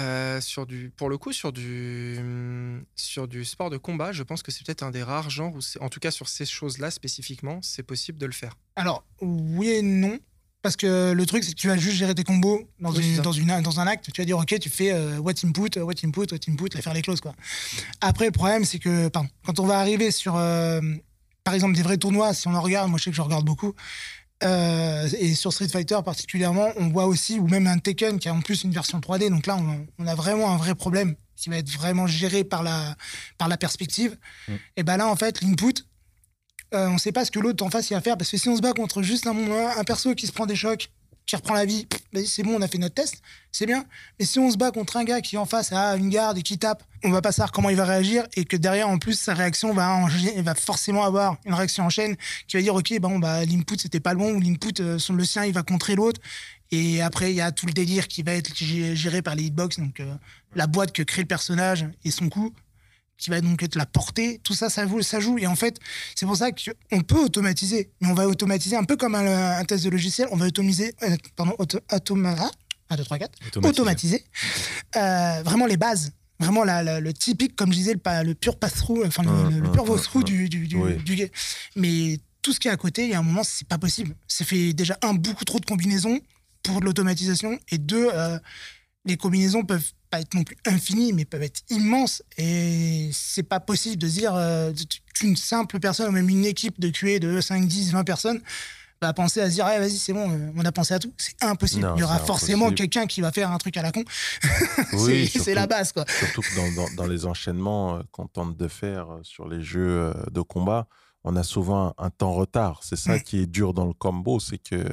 Euh, sur du, pour le coup, sur du, hum, sur du sport de combat, je pense que c'est peut-être un des rares genres où, en tout cas sur ces choses-là spécifiquement, c'est possible de le faire. Alors, oui et non. Parce que le truc, c'est que tu vas juste gérer tes combos dans, Oui, une, dans, une, dans un acte. Tu vas dire, OK, tu fais euh, what input, euh, what input, what input, et faire les clauses. Quoi. Après, le problème, c'est que pardon, quand on va arriver sur, euh, par exemple, des vrais tournois, si on en regarde, moi je sais que je regarde beaucoup, euh, et sur Street Fighter particulièrement, on voit aussi, ou même un Tekken qui a en plus une version 3D. Donc là, on, on a vraiment un vrai problème qui va être vraiment géré par la, par la perspective. Mm. Et ben là, en fait, l'input, euh, on sait pas ce que l'autre en face il va faire parce que si on se bat contre juste un, un perso qui se prend des chocs, qui reprend la vie, c'est bon, on a fait notre test, c'est bien. Mais si on se bat contre un gars qui en face a une garde et qui tape, on va pas savoir comment il va réagir et que derrière en plus sa réaction va, forcément avoir une réaction en chaîne qui va dire ok bon bah l'input c'était pas le bon ou l'input euh, le sien il va contrer l'autre et après il y a tout le délire qui va être gé- géré par les hitbox donc euh, la boîte que crée le personnage et son coup qui va donc être la portée, tout ça, ça joue, ça joue. Et en fait, c'est pour ça qu'on peut automatiser, mais on va automatiser un peu comme un, un test de logiciel, on va automatiser, euh, pardon, auto, automa, ah, 1, 2, 3, 4, automatiser euh, vraiment les bases. Vraiment la- la- le typique, comme je disais, le, pur pass-through, enfin le, Hum, le- le hum, pur walkthrough hum. du, du, du, Oui. du game. Mais tout ce qui est à côté, il y a un moment, c'est pas possible. Ça fait déjà, un, beaucoup trop de combinaisons pour de l'automatisation, et deux, euh, les combinaisons peuvent pas être non plus infinies, mais peuvent être immenses. Et c'est pas possible de dire euh, qu'une simple personne, ou même une équipe de QA de 5, 10, 20 personnes, va penser à se dire, Ah, vas-y, c'est bon, euh, on a pensé à tout. C'est impossible. Non, Il y aura forcément quelqu'un qui va faire un truc à la con. Oui, c'est la base, quoi. Surtout que dans, dans- dans les enchaînements euh, qu'on tente de faire sur les jeux de combat, on a souvent un, temps retard. C'est ça qui est dur dans le combo, c'est que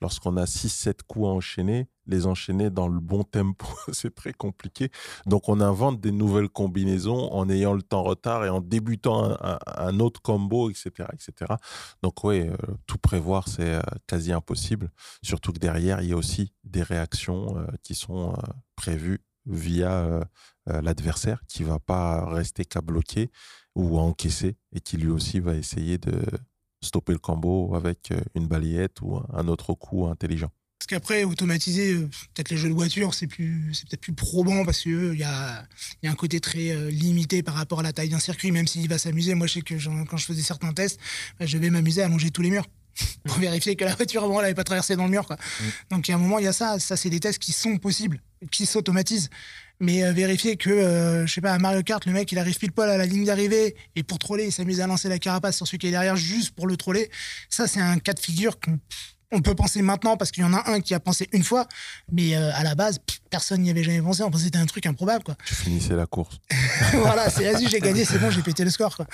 lorsqu'on a 6-7 coups à enchaîner, les enchaîner dans le bon tempo, c'est très compliqué. Donc on invente des nouvelles combinaisons en ayant le temps retard et en débutant un, autre combo, etc. etc. Donc oui, tout prévoir, c'est euh, quasi impossible. Surtout que derrière, il y a aussi des réactions euh, qui sont euh, prévues via euh, euh, l'adversaire qui va pas rester qu'à bloquer ou à encaisser et qui lui aussi va essayer de stopper le combo avec euh, une balayette ou un autre coup intelligent. Parce qu'après, automatiser, euh, peut-être les jeux de voiture, c'est plus, c'est peut-être plus probant parce qu'il y a, il y a un côté très euh, limité par rapport à la taille d'un circuit, même s'il va s'amuser. Moi, je sais que quand je faisais certains tests, bah, je vais m'amuser à longer tous les murs pour vérifier que la voiture, avant, elle n'avait pas traversé dans le mur. Quoi. Donc, il y a un moment, il y a ça. Ça, c'est des tests qui sont possibles, qui s'automatisent. Mais euh, vérifier que, euh, je sais pas, à Mario Kart, le mec, il arrive pile poil à la ligne d'arrivée et pour troller, il s'amuse à lancer la carapace sur celui qui est derrière juste pour le troller. Ça, c'est un cas de figure qu'on on peut penser maintenant parce qu'il y en a un qui a pensé une fois, mais euh, à la base, pff, personne n'y avait jamais pensé. On pensait que c'était un truc improbable. Quoi. Tu finissais la course. voilà, c'est vas-y, j'ai gagné, c'est bon, j'ai pété le score. Quoi.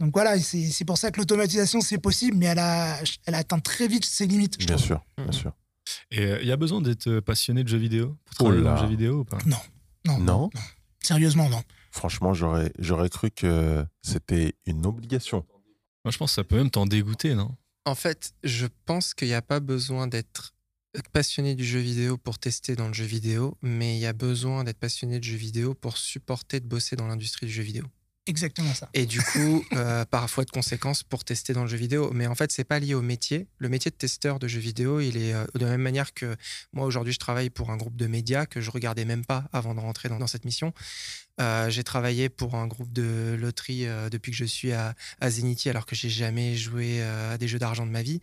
Donc voilà, c'est c'est pour ça que l'automatisation, c'est possible, mais elle, a, elle atteint très vite ses limites. je Bien trouve. sûr, bien Mhm. sûr. Et euh, il y a besoin d'être euh, passionné de jeux vidéo pour Oh travailler dans là. le jeu vidéo ou pas? Non, non, Non Sérieusement, non. Franchement, j'aurais, j'aurais cru que c'était une obligation. Moi, je pense que ça peut même t'en dégoûter, non? En fait, je pense qu'il n'y a pas besoin d'être passionné du jeu vidéo pour tester dans le jeu vidéo, mais il y a besoin d'être passionné de jeu vidéo pour supporter de bosser dans l'industrie du jeu vidéo. Exactement ça. Et du coup, euh, parfois de conséquences pour tester dans le jeu vidéo. Mais en fait, c'est pas lié au métier. Le métier de testeur de jeux vidéo, il est euh, de la même manière que moi aujourd'hui, je travaille pour un groupe de médias que je regardais même pas avant de rentrer dans, dans cette mission. Euh, j'ai travaillé pour un groupe de loterie euh, depuis que je suis à, à Zenity, alors que j'ai jamais joué euh, à des jeux d'argent de ma vie,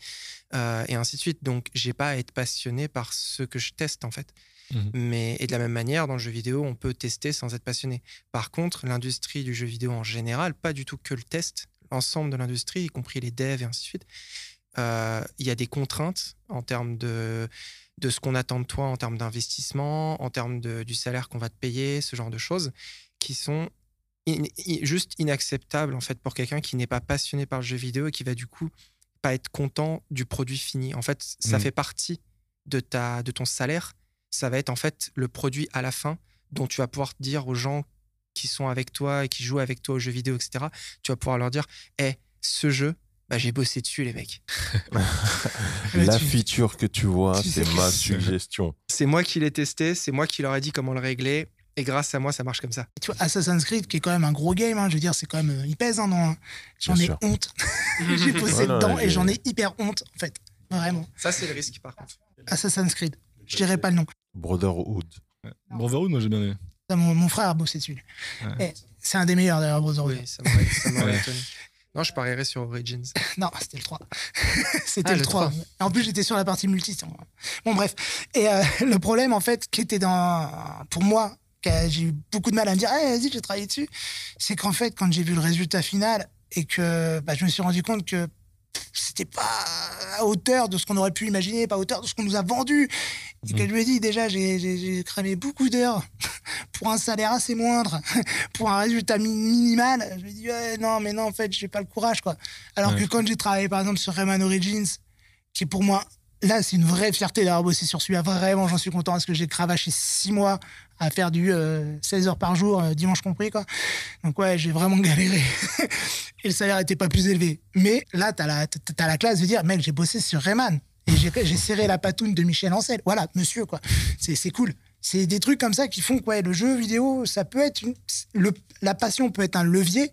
et ainsi de suite. Donc, j'ai pas à être passionné par ce que je teste en fait. Mhm. Mais et de la même manière, dans le jeu vidéo, on peut tester sans être passionné. Par contre, l'industrie du jeu vidéo en général, pas du tout que le test, l'ensemble de l'industrie, y compris les devs et ainsi de suite, il y a des contraintes en termes de, de ce qu'on attend de toi, en termes d'investissement, en termes de- du salaire qu'on va te payer, ce genre de choses, qui sont in- juste inacceptables en fait pour quelqu'un qui n'est pas passionné par le jeu vidéo et qui va du coup pas être content du produit fini. En fait, ça Mm. fait partie de ta de ton salaire. Ça va être en fait le produit à la fin dont tu vas pouvoir dire aux gens qui sont avec toi et qui jouent avec toi aux jeux vidéo, etc. Tu vas pouvoir leur dire, Eh, ce jeu, bah, j'ai bossé dessus, les mecs. La tu- feature que tu vois, tu c'est ma suggestion. C'est moi qui l'ai testé, c'est moi qui leur ai dit comment le régler. Et grâce à moi, ça marche comme ça. Tu vois, Assassin's Creed, qui est quand même un gros game, hein, je veux dire, c'est quand même. euh, Il pèse, hein, non J'en Bien ai sûr. honte. j'ai bossé Ouais, non, dedans et j'en ai hyper honte, en fait. Vraiment. Ça, c'est le risque, par contre. Assassin's Creed. Je dirais pas le nom. Brotherhood. Brotherhood, moi j'ai bien aimé. Ça, Mon, mon frère a bossé dessus. Ouais. Eh, c'est un des meilleurs d'ailleurs, Brotherhood. Oui, ça m'aurait Ouais. étonné. Non, je parierais sur Origins. Non, c'était le 3. c'était Ah, le, le 3. 3. Et En plus, j'étais sur la partie multi. Bon, bref. Et euh, le problème, en fait, qui était dans. Pour moi, j'ai eu beaucoup de mal à me dire, Eh, vas-y, j'ai travaillé dessus, c'est qu'en fait, quand j'ai vu le résultat final et que bah, je me suis rendu compte que c'était pas à hauteur de ce qu'on aurait pu imaginer, pas à hauteur de ce qu'on nous a vendu. Et que Mhm. je lui ai dit, déjà, j'ai- cramé beaucoup d'heures pour un salaire assez moindre, pour un résultat mi- minimal. Je lui ai dit, ouais, non, mais non, en fait, j'ai pas le courage, quoi. Alors Ouais. que quand j'ai travaillé, par exemple, sur Rayman Origins, qui est pour moi, là, c'est une vraie fierté d'avoir bossé sur celui-là. Vraiment, j'en suis content parce que j'ai cravaché six mois à faire du euh, 16 heures par jour, euh, dimanche compris, quoi. Donc, ouais, j'ai vraiment galéré. Et le salaire était pas plus élevé. Mais là, t'as la, t'as la classe de dire, mec, j'ai bossé sur Rayman. Et j'ai serré la patoune de Michel Ancel. Voilà, monsieur, quoi. C'est cool. C'est des trucs comme ça qui font que ouais, le jeu vidéo, ça peut être une, le, la passion peut être un levier,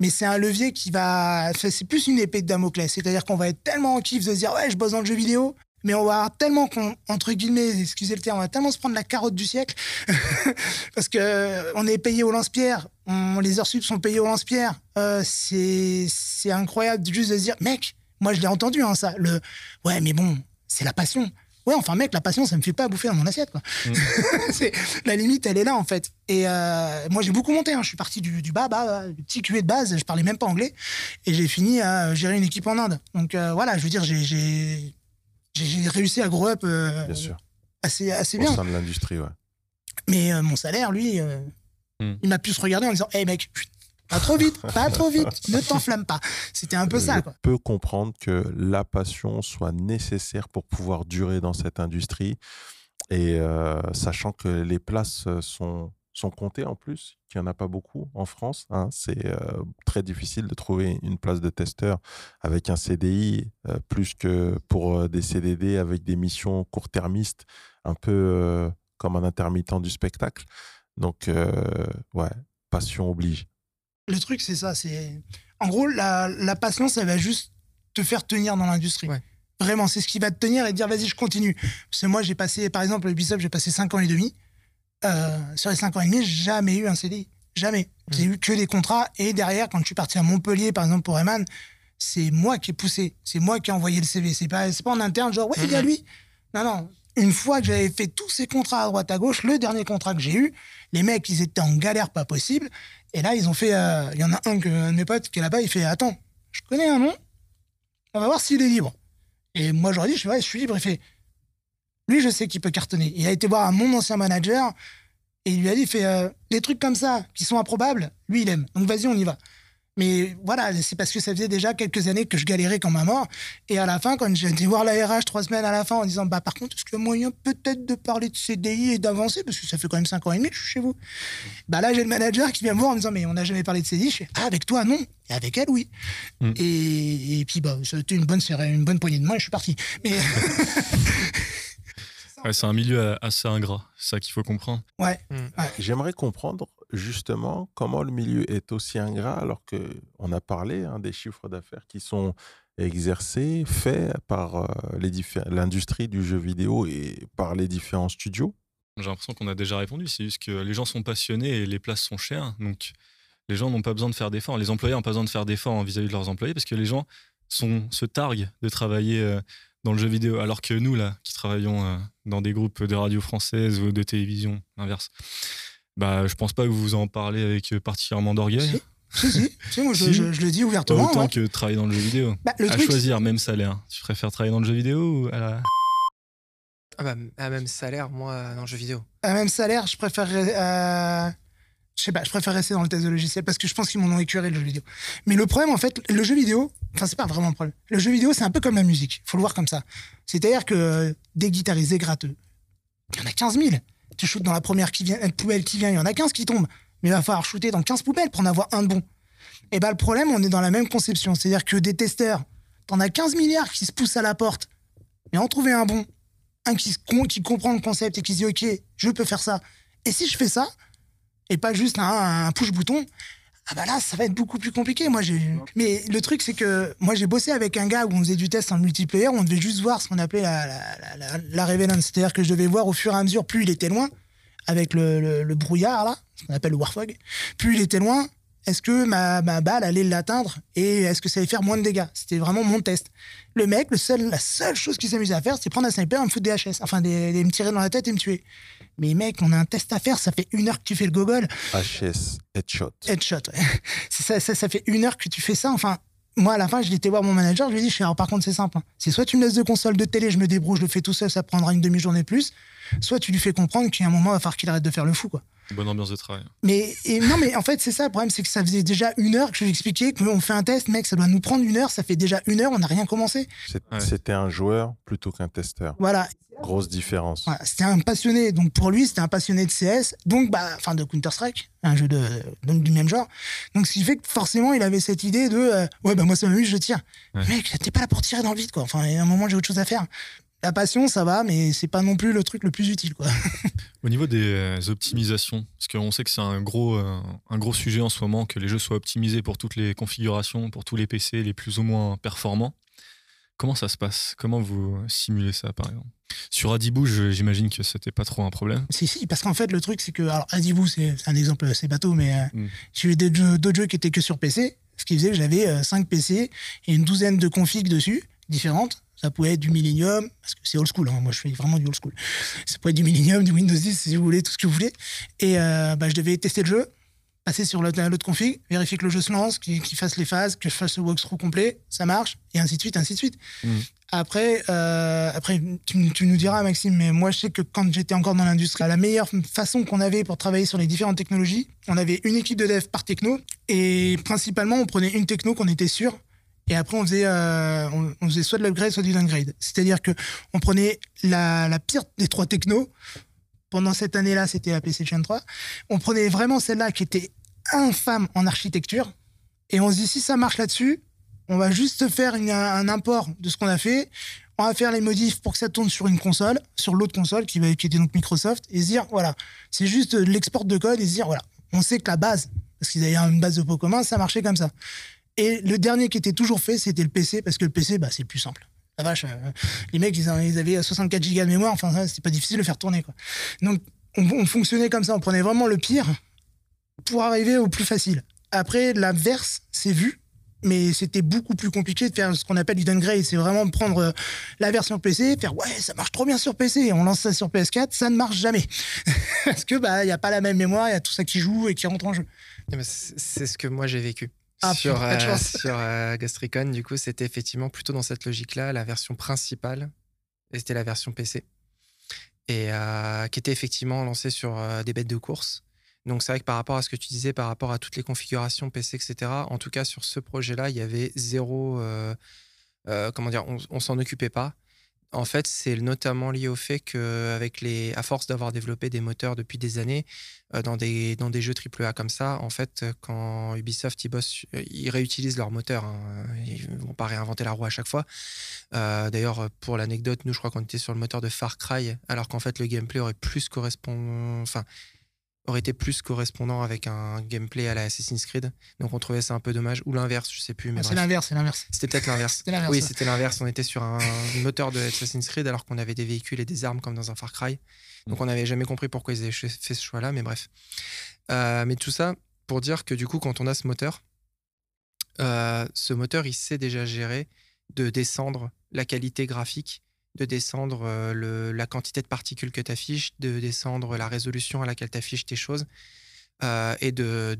mais c'est un levier qui va, c'est plus une épée de Damoclès. C'est-à-dire qu'on va être tellement en kiff de se dire ouais, je bosse dans le jeu vidéo, mais on va avoir tellement qu'on, entre guillemets, excusez le terme, on va tellement se prendre la carotte du siècle parce que euh, on est payé au lance-pierre, les heures sup sont payées au lance-pierre. Euh, c'est c'est incroyable juste de se dire mec, moi je l'ai entendu hein, ça, le ouais, mais bon, c'est la passion. Ouais, enfin, mec, la passion, ça me fait pas bouffer dans mon assiette, quoi. C'est- la limite, elle est là, en fait. Et euh, moi, j'ai beaucoup monté. hein. Je suis parti du, du bas, bas, du petit QE de base. Je parlais même pas anglais. Et j'ai fini à gérer une équipe en Inde. Donc, euh, voilà, je veux dire, j'ai- j'ai j'ai- j'ai réussi à grow up euh, Bien sûr. assez, assez Au bien. sein de l'industrie, ouais. Mais mon salaire, lui, Hmm. il m'a pu se regarder en disant Hé, mec, chut, pas trop vite, pas trop vite, ne t'enflamme pas. C'était un peu ça, quoi. peux comprendre que la passion soit nécessaire pour pouvoir durer dans cette industrie. Et euh, sachant que les places euh, sont, sont comptées en plus, qu'il n'y en a pas beaucoup en France. hein, c'est euh, très difficile de trouver une place de testeur avec un CDI, euh, plus que pour des CDD avec des missions court-termistes, un peu comme un intermittent du spectacle. Donc, ouais, passion oblige. Le truc, c'est ça. C'est En gros, la, la patience, elle va juste te faire tenir dans l'industrie. Ouais. Vraiment, c'est ce qui va te tenir et te dire vas-y, je continue. Parce que moi, j'ai passé, par exemple, Ubisoft, j'ai passé 5 ans et demi. Euh, sur les 5 ans et demi, j'ai jamais eu un CDI. Jamais. J'ai eu que des contrats. Et derrière, quand je suis parti à Montpellier, par exemple, pour Eman, c'est moi qui ai poussé. C'est moi qui ai envoyé le CV. C'est pas, c'est pas en interne, genre, ouais, il y a lui. Non, non. Une fois que j'avais fait tous ces contrats à droite à gauche, le dernier contrat que j'ai eu, les mecs, ils étaient en galère pas possible. Et là, ils ont fait. euh, Il y en a un, que, un de mes potes qui est là-bas, il fait Attends, je connais un nom, on va voir s'il est libre. Et moi, je leur ai dit Je, fais, ouais, je suis libre. Il fait Lui, je sais qu'il peut cartonner. Il a été voir un mon ancien manager et il lui a dit il fait, euh, Les trucs comme ça, qui sont improbables, lui, il aime. Donc vas-y, on y va. Mais voilà, c'est parce que ça faisait déjà quelques années que je galérais comme un mort. Et à la fin, quand j'ai été voir la RH trois semaines à la fin en disant Bah, par contre, est-ce qu'il y a moyen peut-être de parler de CDI et d'avancer? Parce que ça fait quand même cinq ans et demi que je suis chez vous. Bah là, j'ai le manager qui vient me voir en me disant Mais on n'a jamais parlé de CDI. Je fais Ah, avec toi, non. Et avec elle, oui. Mm. Et, et puis, bah, ça a été une bonne, serrée- une bonne poignée de main et je suis parti. Mais Ouais, c'est un milieu assez ingrat, c'est ça qu'il faut comprendre. ouais, J'aimerais comprendre justement comment le milieu est aussi ingrat alors que on a parlé hein, des chiffres d'affaires qui sont exercés, faits par euh, l'industrie du jeu vidéo et par les différents studios? J'ai l'impression qu'on a déjà répondu, c'est juste que les gens sont passionnés et les places sont chères, donc les gens n'ont pas besoin de faire d'efforts. Les employés n'ont pas besoin de faire d'efforts vis-à-vis de leurs employés parce que les gens se targuent de travailler euh, dans le jeu vidéo, alors que nous, là, qui travaillons euh, dans des groupes de radio françaises ou de télévision, l'inverse, bah, je pense pas que vous en parlez avec euh, particulièrement d'orgueil. si, si, si, moi, je, Si. je- je le dis Pas ouvertement. autant ouais. que travailler dans le jeu vidéo. Bah, le à truc, choisir, même salaire. Tu préfères travailler dans le jeu vidéo ou à la... Ah bah, à même salaire, moi, dans le jeu vidéo. à même salaire, je préférerais. euh, Je sais pas, je préfère rester dans le test de logiciel parce que je pense qu'ils m'en ont écuré le jeu vidéo. Mais le problème, en fait, le jeu vidéo, enfin, c'est pas vraiment le problème. Le jeu vidéo, c'est un peu comme la musique. faut le voir comme ça. C'est-à-dire que euh, des guitaristes, gratteux, il y en a 15 000. Tu shootes dans la première qui vient, poubelle qui vient, il y en a 15 qui tombent. Mais il va falloir shooter dans 15 poubelles pour en avoir un bon. Et ben le problème, on est dans la même conception. C'est-à-dire que des testeurs, t'en as 15 milliards qui se poussent à la porte. Mais en trouver un bon, un qui, comprend le concept et qui se dit, OK, je peux faire ça. Et si je fais ça, et pas juste un, push-bouton, ah bah là, ça va être beaucoup plus compliqué. Moi, j'ai. Mais le truc, c'est que moi, j'ai bossé avec un gars où on faisait du test en multiplayer. On devait juste voir ce qu'on appelait la, la, la, C'est-à-dire que je devais voir au fur et à mesure, plus il était loin, avec le, le, brouillard, là, ce qu'on appelle le warfog, plus il était loin, est-ce que ma, ma balle allait l'atteindre et est-ce que ça allait faire moins de dégâts? C'était vraiment mon test. Le mec, le seul, la seule chose qu'il s'amusait à faire, c'est prendre un sniper et me foutre des HS, enfin, des, me tirer dans la tête et me tuer. Mais mec, on a un test à faire, ça fait une heure que tu fais le gogol. HS, headshot. Headshot, ouais. ça, ça, ça, fait une heure que tu fais ça. Enfin, moi, à la fin, je été voir mon manager, je lui ai dit, alors par contre, c'est simple. Hein. C'est soit tu me laisses de console de télé, je me débrouille, je le fais tout seul, ça prendra une demi-journée plus. Soit tu lui fais comprendre qu'il y a un moment, il va falloir qu'il arrête de faire le fou, quoi. Bonne ambiance de travail. Mais et, non, mais en fait, c'est ça le problème, c'est que ça faisait déjà une heure que je lui expliquais qu'on fait un test, mec, ça doit nous prendre une heure, ça fait déjà une heure, on n'a rien commencé. C'était un joueur plutôt qu'un testeur. Voilà. Grosse différence. c'était un passionné, donc pour lui, c'était un passionné de CS, donc, bah, enfin, de Counter-Strike, un jeu de, du même genre. Donc, ce qui fait que forcément, il avait cette idée de, euh, ouais, bah, moi, ça m'amuse, je tire. Mec, t'es pas là pour tirer dans le vide, quoi. Enfin, il y a un moment, j'ai autre chose à faire la passion, ça va, mais c'est pas non plus le truc le plus utile. Quoi. Au niveau des euh, optimisations, parce qu'on sait que c'est un gros, euh, un gros sujet en ce moment, que les jeux soient optimisés pour toutes les configurations, pour tous les PC, les plus ou moins performants. Comment ça se passe? Comment vous simulez ça, par exemple? Sur Adibou, j'imagine que c'était pas trop un problème. Si, si, parce qu'en fait, le truc, c'est que. Alors, Adibou, c'est un exemple assez bateau, mais euh, mm. j'ai eu d'autres jeux, qui étaient que sur PC. Ce qui faisait que j'avais 5 PC et une douzaine de configs dessus, différentes. Ça pouvait être du Millennium, parce que c'est old school, hein. moi je fais vraiment du old school. Ça pouvait être du Millennium, du Windows 10, si vous voulez, tout ce que vous voulez. Et euh, bah, je devais tester le jeu, passer sur l'autre config, vérifier que le jeu se lance, qu'il fasse les phases, que je fasse le walkthrough complet, ça marche, et ainsi de suite, ainsi de suite. Mm. Après, euh, après tu, tu, nous diras, Maxime, mais moi je sais que quand j'étais encore dans l'industrie, la meilleure façon qu'on avait pour travailler sur les différentes technologies, on avait une équipe de dev par techno, et principalement on prenait une techno qu'on était sûr et après, on faisait, euh, on, faisait soit de l'upgrade, soit du downgrade. C'est-à-dire que on prenait la, pire des trois technos. Pendant cette année-là, c'était la PlayStation 3. On prenait vraiment celle-là qui était infâme en architecture. Et on se dit, si ça marche là-dessus, on va juste faire un import de ce qu'on a fait. On va faire les modifs pour que ça tourne sur une console, sur l'autre console qui, va, qui était donc Microsoft, et se dire, voilà, c'est juste l'export de code et se dire, voilà, on sait que la base, parce qu'ils avaient une base de pot commun, ça marchait comme ça. Et le dernier qui était toujours fait, c'était le PC, parce que le PC, bah, c'est plus simple. La vache, euh, les mecs, ils, avaient 64 Go de mémoire, enfin, c'était pas difficile de faire tourner, quoi. Donc, on, fonctionnait comme ça, on prenait vraiment le pire pour arriver au plus facile. Après, l'inverse, c'est vu, mais c'était beaucoup plus compliqué de faire ce qu'on appelle du downgrade. C'est vraiment prendre euh, la version PC, faire ouais, ça marche trop bien sur PC, on lance ça sur PS4, ça ne marche jamais. Parce que, bah, il n'y a pas la même mémoire, il y a tout ça qui joue et qui rentre en jeu. C'est ce que moi j'ai vécu. Ah, sur, euh, sur euh, Gastricon, du coup, c'était effectivement plutôt dans cette logique-là, la version principale, et c'était la version PC, et euh, qui était effectivement lancée sur des bêtes de course. Donc c'est vrai que par rapport à ce que tu disais, par rapport à toutes les configurations PC, etc., en tout cas sur ce projet-là, il y avait zéro... comment dire, on, on s'en occupait pas. En fait, c'est notamment lié au fait qu'avec les, à force d'avoir développé des moteurs depuis des années euh, dans des dans des jeux AAA comme ça, en fait, quand Ubisoft ils bossent, euh, ils réutilisent leurs moteurs. Hein. Ils vont pas réinventer la roue à chaque fois. Euh, d'ailleurs, pour l'anecdote, nous, je crois qu'on était sur le moteur de Far Cry, alors qu'en fait, le gameplay aurait plus correspond, enfin, aurait été plus correspondant avec un gameplay à la Assassin's Creed. Donc on trouvait ça un peu dommage. Ou l'inverse, je sais plus. Mais ah, c'est l'inverse, c'est l'inverse. C'était peut-être l'inverse. oui, c'était l'inverse. On était sur un moteur de Assassin's Creed alors qu'on avait des véhicules et des armes comme dans un Far Cry. Donc on n'avait jamais compris pourquoi ils avaient fait ce choix-là, mais bref. Euh, mais tout ça pour dire que du coup, quand on a ce moteur, euh, ce moteur, il sait déjà gérer de descendre la qualité graphique de descendre euh, la quantité de particules que tu affiches, de descendre la résolution à laquelle tu affiches tes choses, euh, et de,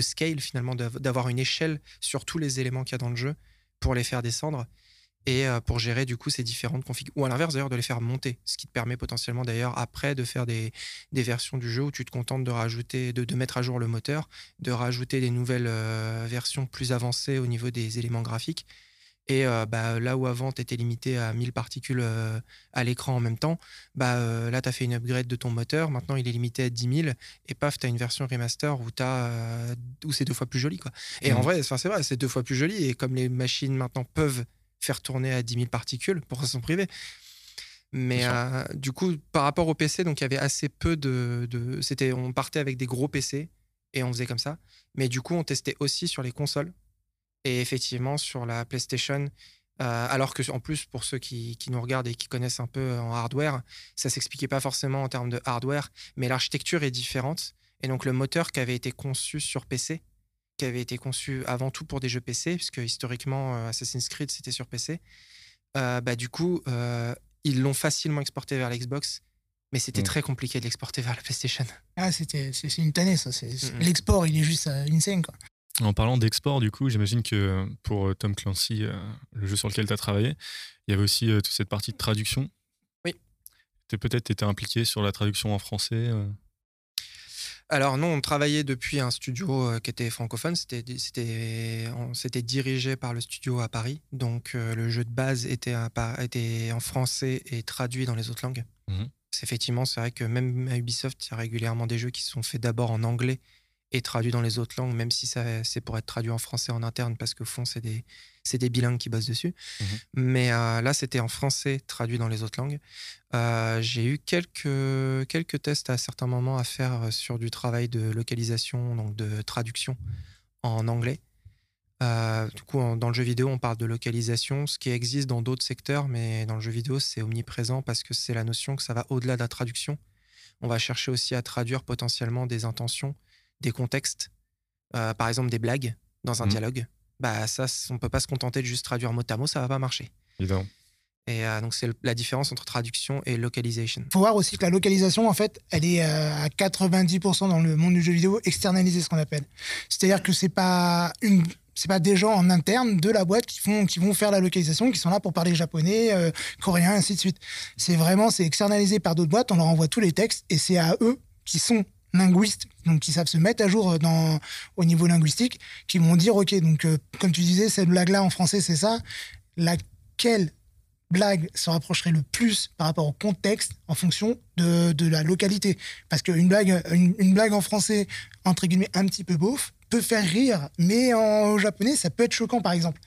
scale finalement, d'avoir une échelle sur tous les éléments qu'il y a dans le jeu pour les faire descendre. et euh, pour gérer du coup ces différentes configs. Ou à l'inverse d'ailleurs de les faire monter, ce qui te permet potentiellement d'ailleurs après de faire des, versions du jeu où tu te contentes de rajouter, de, mettre à jour le moteur, de rajouter des nouvelles versions plus avancées au niveau des éléments graphiques. Et euh, bah, là où avant tu étais limité à 1000 particules euh, à l'écran en même temps, bah, euh, là tu as fait une upgrade de ton moteur, maintenant il est limité à 10 000, et paf, tu as une version remaster où, où c'est deux fois plus joli. Quoi. Et en Mhm. vrai, c'est vrai, c'est deux fois plus joli, et comme les machines maintenant peuvent faire tourner à 10 000 particules pour façon privée. Mais euh, du coup, par rapport au PC, donc il y avait assez peu de. de c'était, on partait avec des gros PC et on faisait comme ça. Mais du coup, on testait aussi sur les consoles et effectivement sur la PlayStation. euh, alors que, en plus, pour ceux qui, qui nous regardent et qui connaissent un peu en hardware, ça s'expliquait pas forcément en termes de hardware, mais l'architecture est différente. Et donc, le moteur qui avait été conçu sur PC, qui avait été conçu avant tout pour des jeux PC, puisque historiquement, euh, Assassin's Creed, c'était sur PC, euh, bah, du coup, euh, ils l'ont facilement exporté vers l'Xbox, mais c'était Mm. très compliqué de l'exporter vers la PlayStation. Ah, c'était, c'est une tannée, ça. L'export, il est juste euh, insane, quoi. En parlant d'export, du coup, j'imagine que pour euh, Tom Clancy, euh, le jeu sur lequel tu as travaillé, il y avait aussi euh, toute cette partie de traduction. Oui. Peut-être été impliqué sur la traduction en français. euh. Alors non, on travaillait depuis un studio euh, qui était francophone. C'était, c'était, on- c'était dirigé par le studio à Paris. Donc euh, le jeu de base était, à Par- était en français et traduit dans les autres langues. Mhm. C'est effectivement, c'est vrai que même à Ubisoft, il y a régulièrement des jeux qui sont faits d'abord en anglais et traduits dans les autres langues, même si c'est pour être traduit en français en interne, parce que fond, c'est des, des bilingues qui bossent dessus. Mhm. Mais euh, là, c'était en français traduit dans les autres langues. Euh, j'ai eu quelques, quelques tests à certains moments à faire sur du travail de localisation, donc de traduction en anglais. Euh, du coup, en- dans le jeu vidéo, on parle de localisation, ce qui existe dans d'autres secteurs, mais dans le jeu vidéo, c'est omniprésent parce que c'est la notion que ça va au-delà de la traduction. On va chercher aussi à traduire potentiellement des intentions, des contextes, euh, par exemple des blagues dans un Mhm. dialogue. Bah ça, on peut pas se contenter de juste traduire mot à mot, ça va pas marcher. Évidemment. Et euh, donc c'est la différence entre traduction et localisation. faut voir aussi que la localisation, en fait, elle est euh, à 90% dans le monde du jeu vidéo externalisée, ce qu'on appelle. C'est-à-dire que c'est pas une c'est pas des gens en interne de la boîte qui font qui vont faire la localisation qui sont là pour parler japonais euh, coréen ainsi de suite c'est vraiment c'est externalisé par d'autres boîtes on leur envoie tous les textes et c'est à eux qui sont linguistes donc qui savent se mettre à jour dans au niveau linguistique qui vont dire ok donc euh, comme tu disais cette blague là en français c'est ça laquelle blague se rapprocherait le plus par rapport au contexte en fonction de, de la localité? Parce qu'une blague, une, une blague en français, entre guillemets, un petit peu beauf, peut faire rire, mais en japonais, ça peut être choquant, par exemple.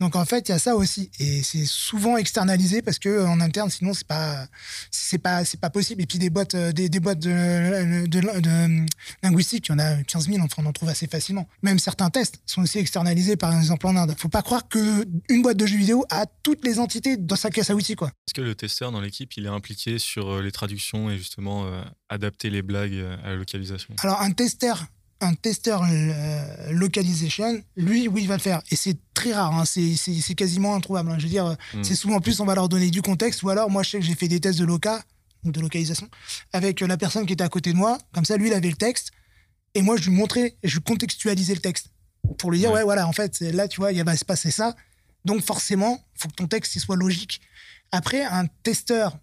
Donc, en fait, il y a ça aussi. Et c'est souvent externalisé parce que en interne, sinon, c'est pas, c'est pas, c'est pas possible. Et puis, des boîtes, euh, des, des boîtes de, de, de- de linguistique, il y en a 15 000, enfin, on en trouve assez facilement. Même certains tests sont aussi externalisés, par exemple, en Inde. Faut pas croire que une boîte de jeux vidéo a toutes les entités dans sa caisse à outils, quoi. Est-ce que le testeur dans l'équipe, il est impliqué sur euh, les traductions et justement euh, adapter les blagues à la localisation? Alors un testeur, un testeur euh, localisation, lui, oui, il va le faire. Et c'est très rare, hein, c'est, quasiment introuvable. hein. Je veux dire, Mm. c'est souvent plus, on va leur donner du contexte, ou alors moi, je sais que j'ai fait des tests de loca, de localisation, avec euh, la personne qui était à côté de moi. Comme ça, lui, il avait le texte, et moi, je lui montrais, et je lui contextualisais le texte pour lui dire, Ouais. ouais, voilà, en fait, là, tu vois, il va se passer ça. Donc forcément, il faut que ton texte il soit logique. Après, un testeur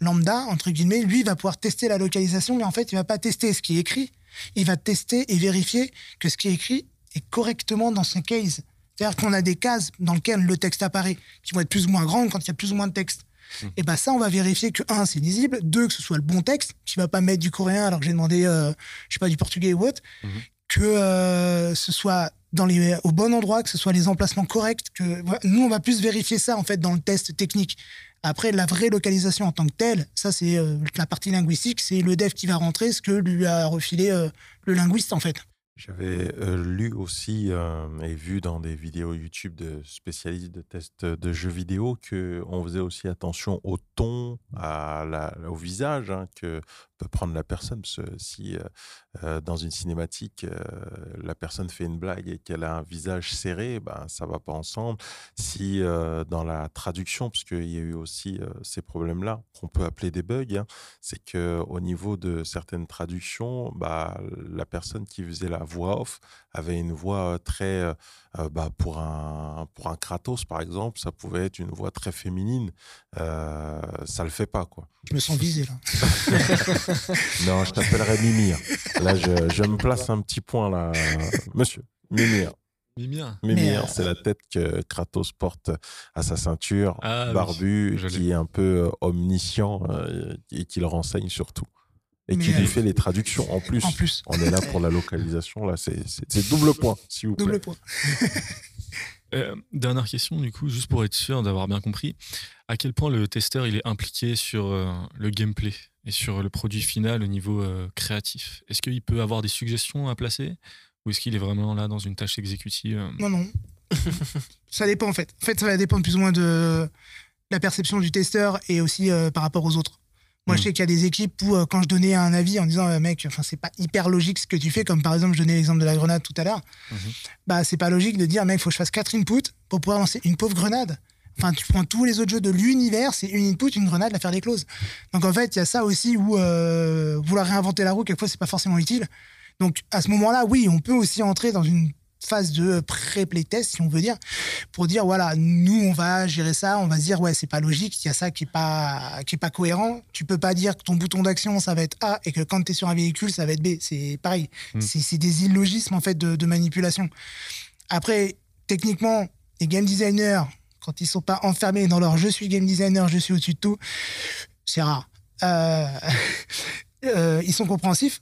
lambda, entre guillemets, lui, va pouvoir tester la localisation, mais en fait, il va pas tester ce qui est écrit, il va tester et vérifier que ce qui est écrit est correctement dans son case. C'est-à-dire qu'on a des cases dans lesquelles le texte apparaît, qui vont être plus ou moins grandes quand il y a plus ou moins de texte. Mhm. Et ben ça, on va vérifier que, un, c'est lisible, deux, que ce soit le bon texte, qui va pas mettre du coréen alors que j'ai demandé, euh, je sais pas, du portugais ou autre, Mhm. que euh, ce soit dans les, au bon endroit, que ce soit les emplacements corrects. Que, voilà. Nous, on va plus vérifier ça, en fait, dans le test technique. Après, la vraie localisation en tant que telle, ça, c'est euh, la partie linguistique, c'est le dev qui va rentrer, ce que lui a refilé euh, le linguiste, en fait. J'avais euh, lu aussi et vu dans des vidéos YouTube de spécialistes de tests de jeux vidéo que on faisait aussi attention au ton, au visage, hein, que peut prendre la personne. Parce que si euh, euh, dans une cinématique, euh, la personne fait une blague et qu'elle a un visage serré, ben, ça va pas ensemble. Si dans la traduction, parce qu'il y a eu aussi ces problèmes-là, qu'on peut appeler des bugs, hein, c'est que au niveau de certaines traductions, bah, la personne qui faisait la voix off avait une voix très... bah, pour, un, pour un Kratos, par exemple, ça pouvait être une voix très féminine. ça le fait pas, quoi. Je me sens visé, là. non, je t'appellerai Mimir. Là, je, me place un petit point, là. Monsieur, Mimir. Mimir. Mimir, c'est la tête que Kratos porte à sa ceinture, ah barbu, qui est un peu euh, omniscient euh, et qui le renseigne surtout. Et qui lui fait les traductions en plus. En plus. On est là pour la localisation. Là, c'est double point, s'il vous plaît. Double point. Euh, dernière question, du coup, juste pour être sûr d'avoir bien compris, à quel point le testeur il est impliqué sur euh, le gameplay et sur le produit final au niveau euh, créatif? Est-ce qu'il peut avoir des suggestions à placer? Ou est-ce qu'il est vraiment là dans une tâche exécutive Non, non. ça dépend en fait. En fait, ça va dépendre plus ou moins de la perception du testeur et aussi par rapport aux autres. Moi, je hmm. sais qu'il y a des équipes où, euh, quand je donnais un avis en disant, euh, mec, enfin, c'est pas hyper logique ce que tu fais, comme par exemple, je donnais l'exemple de la grenade tout à l'heure, mhm. bah, c'est pas logique de dire, mec, il faut que je fasse quatre inputs pour pouvoir lancer une pauvre grenade. Enfin, tu prends tous les autres jeux de l'univers, c'est une input, une grenade, la faire des clauses. Donc, en fait, il y a ça aussi où euh, vouloir réinventer la roue, quelquefois, c'est pas forcément utile. Donc, à ce moment-là, oui, on peut aussi entrer dans une phase de pré-playtest, si on veut dire, pour dire voilà, nous on va gérer ça, on va se dire ouais, c'est pas logique, il y a ça qui est pas qui est pas cohérent. Tu peux pas dire que ton bouton d'action ça va être A et que quand tu es sur un véhicule ça va être B. C'est pareil. Hmm. C'est des illogismes en fait de, manipulation. Après, techniquement, les game designers, quand ils sont pas enfermés dans leur je suis game designer, je suis au-dessus de tout, c'est rare. Euh, euh, ils sont compréhensifs.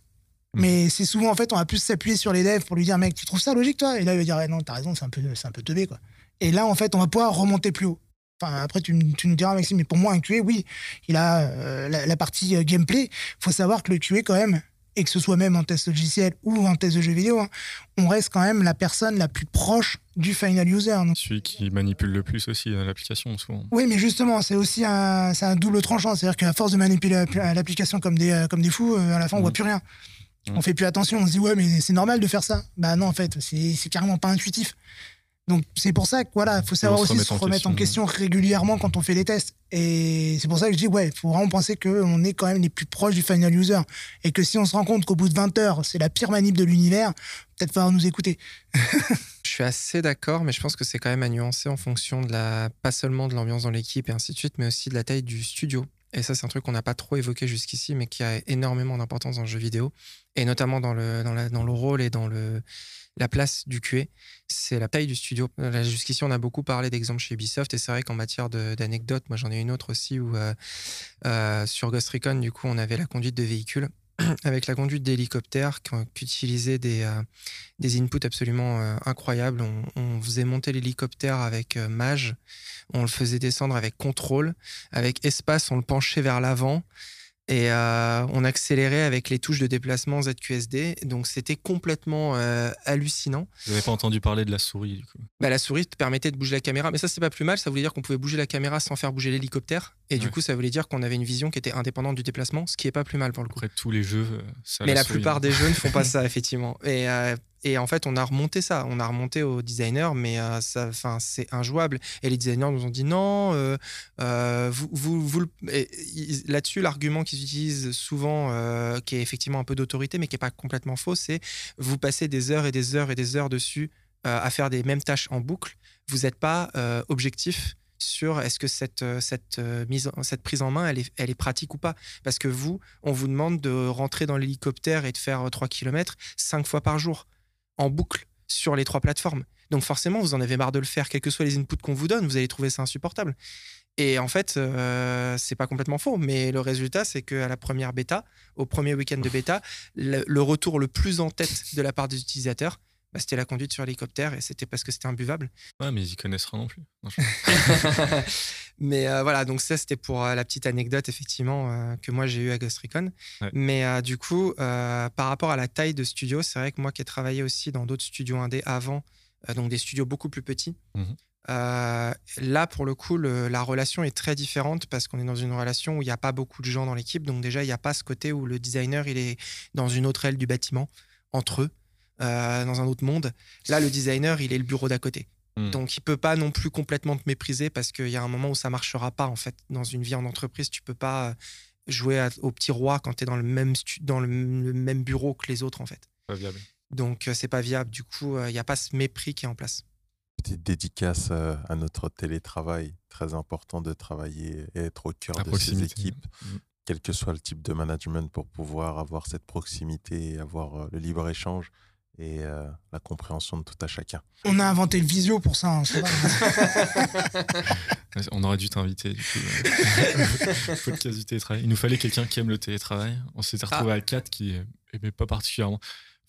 Mais c'est souvent, en fait, on va plus s'appuyer sur les devs pour lui dire, mec, tu trouves ça logique, toi? Et là, il va dire, non, t'as raison, c'est un peu, c'est un peu teubé, quoi. Et là, en fait, on va pouvoir remonter plus haut. Enfin, après, tu, tu nous diras, Maxime, mais pour moi, un QA, oui, il a euh, la, partie euh, gameplay. Il faut savoir que le QA, quand même, et que ce soit même en test logiciel ou en test de jeu vidéo, hein, on reste quand même la personne la plus proche du final user. Celui qui manipule le plus aussi l'application, souvent. Oui, mais justement, c'est aussi un, un double tranchant. C'est-à-dire qu'à force de manipuler l'application comme des, comme des fous, euh, à la fin, on ne voit mm. plus rien. On fait plus attention, on se dit ouais mais c'est normal de faire ça. Bah non en fait, c'est carrément pas intuitif. Donc c'est pour ça que voilà, faut savoir aussi se remettre en question, régulièrement quand on fait des tests. Et c'est pour ça que je dis ouais, faut vraiment penser qu'on est quand même les plus proches du final user et que si on se rend compte qu'au bout de 20 heures, c'est la pire manip de l'univers, peut-être falloir nous écouter. je suis assez d'accord, mais je pense que c'est quand même à nuancer en fonction de la pas seulement de l'ambiance dans l'équipe et ainsi de suite, mais aussi de la taille du studio. Et ça, c'est un truc qu'on n'a pas trop évoqué jusqu'ici, mais qui a énormément d'importance dans le jeu vidéo, et notamment dans le, rôle et dans la place du QA. C'est la taille du studio. Jusqu'ici, on a beaucoup parlé d'exemples chez Ubisoft, et c'est vrai qu'en matière d'anecdotes, moi j'en ai une autre aussi, où euh, euh, sur Ghost Recon, du coup, on avait la conduite de véhicules avec la conduite d'hélicoptères qui, utilisaient des, euh, des inputs absolument euh, incroyables. On, faisait monter l'hélicoptère avec euh, Mage, on le faisait descendre avec contrôle, avec espace, on le penchait vers l'avant. Et on accélérait avec les touches de déplacement ZQSD. Donc c'était complètement hallucinant. Vous n'avez pas entendu parler de la souris du coup bah, La souris te permettait de bouger la caméra. Mais ça, c'est pas plus mal. Ça voulait dire qu'on pouvait bouger la caméra sans faire bouger l'hélicoptère. Et du coup, ça voulait dire qu'on avait une vision qui était indépendante du déplacement, ce qui est pas plus mal pour le coup. Après, tous les jeux, ça Mais la, plupart des jeux ne font pas ça, effectivement. Et et en fait, on a remonté ça, on a remonté aux designers, mais euh, c'est injouable. Et les designers nous ont dit non, euh, euh, vous, vous, là-dessus, l'argument qu'ils utilisent souvent, qui est effectivement un peu d'autorité, mais qui n'est pas complètement faux, c'est vous passez des heures et des heures et des heures dessus à faire des mêmes tâches en boucle. Vous n'êtes pas objectif sur est-ce que cette, cette, mise, cette prise en main, elle est, elle est pratique ou pas. Parce que vous, on vous demande de rentrer dans l'hélicoptère et de faire 3 km 5 fois par jour en boucle sur les trois plateformes. Donc forcément, vous en avez marre de le faire, quels que soient les inputs qu'on vous donne, vous allez trouver ça insupportable. Et en fait, euh, c'est pas complètement faux, mais le résultat, c'est qu'à la première bêta, au premier week-end de bêta, le, retour le plus en tête de la part des utilisateurs, bah, c'était la conduite sur l'hélicoptère et c'était parce que c'était imbuvable. Ouais, mais ils y connaissent rien non plus. mais euh, voilà, donc ça c'était pour euh, la petite anecdote effectivement euh, que moi j'ai eu à Ghost Recon. Mais du coup, par rapport à la taille de studio, c'est vrai que moi qui ai travaillé aussi dans d'autres studios indés avant, donc des studios beaucoup plus petits. Euh, là, pour le coup, le- la relation est très différente parce qu'on est dans une relation où il n'y a pas beaucoup de gens dans l'équipe. Donc déjà, il n'y a pas ce côté où le designer, il est dans une autre aile du bâtiment, entre eux, dans un autre monde. Là, le designer, il est le bureau d'à côté. Hmm. Donc, il peut pas non plus complètement te mépriser parce qu'il y a un moment où ça marchera pas, en fait. Dans une vie en entreprise, tu peux pas euh, jouer à- au petit roi quand tu es dans, le même, dans le, le même bureau que les autres, en fait. Pas viable. Donc, euh, c'est pas viable. Du coup, euh, il n'y a pas ce mépris qui est en place. Petite dédicace euh, à notre télétravail. Très important de travailler et être au cœur À de ses équipes, Mm. quel que soit le type de management, pour pouvoir avoir cette proximité et avoir euh, le libre-échange et euh, la compréhension de tout à chacun. On a inventé le visio pour ça. hein, ça va. On aurait dû t'inviter du coup. euh, au podcast du télétravail. Il nous fallait quelqu'un qui aime le télétravail. On s'était retrouvé à quatre qui aimait pas particulièrement.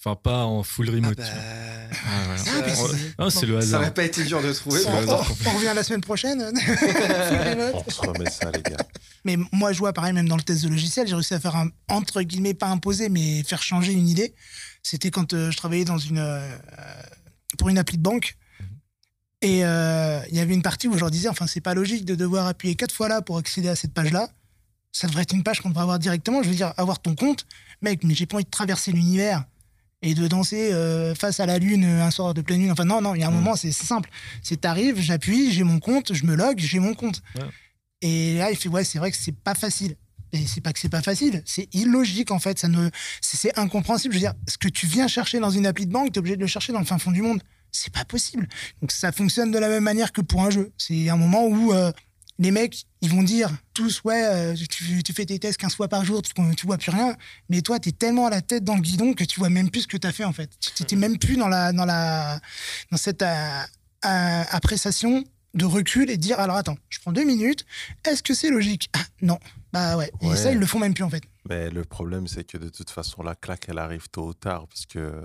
Enfin, pas en full Ah remote. bah. Ah, voilà. Ah, On- Ah, c'est le Ça hasard. aurait pas été dur de trouver. On, revient la semaine prochaine. On se remet ça, les gars. Mais moi, je vois pareil, même dans le test de logiciel, j'ai réussi à faire un, entre guillemets, pas imposer, mais faire changer une idée. C'était quand euh, je travaillais dans une, euh, pour une appli de banque. Et euh, il y avait une partie où je leur disais, enfin, c'est pas logique de devoir appuyer quatre fois là pour accéder à cette page-là. Ça devrait être une page qu'on devrait avoir directement. Je veux dire, avoir ton compte. Mec, mais j'ai pas envie de traverser l'univers et de danser euh, face à la lune un soir de pleine lune. Enfin, non, non, il y a un Mm. moment, c'est c'est simple. C'est t'arrives, j'appuie, j'ai mon compte, je me log, j'ai mon compte. Ouais. Et là, il fait, ouais, c'est vrai que c'est pas facile. Et c'est pas que c'est pas facile, c'est illogique en fait. Ça ne, c'est incompréhensible. Je veux dire, ce que tu viens chercher dans une appli de banque, t'es obligé de le chercher dans le fin fond du monde. C'est pas possible. Donc ça fonctionne de la même manière que pour un jeu. C'est un moment où euh, les mecs, ils vont dire tous, ouais, euh, tu, tu fais tes tests 15 fois par jour, tu, tu vois plus rien. Mais toi, t'es tellement à la tête dans le guidon que tu vois même plus ce que t'as fait en fait. Tu t'es même plus dans la, dans la, dans cette euh, appréciation de recul et de dire alors attends, je prends deux minutes. Est-ce que c'est logique? Ah, Non. Bah ouais. Et Ouais. ça, ils le font même plus en fait. Mais le problème, c'est que de toute façon, la claque, elle arrive tôt ou tard parce que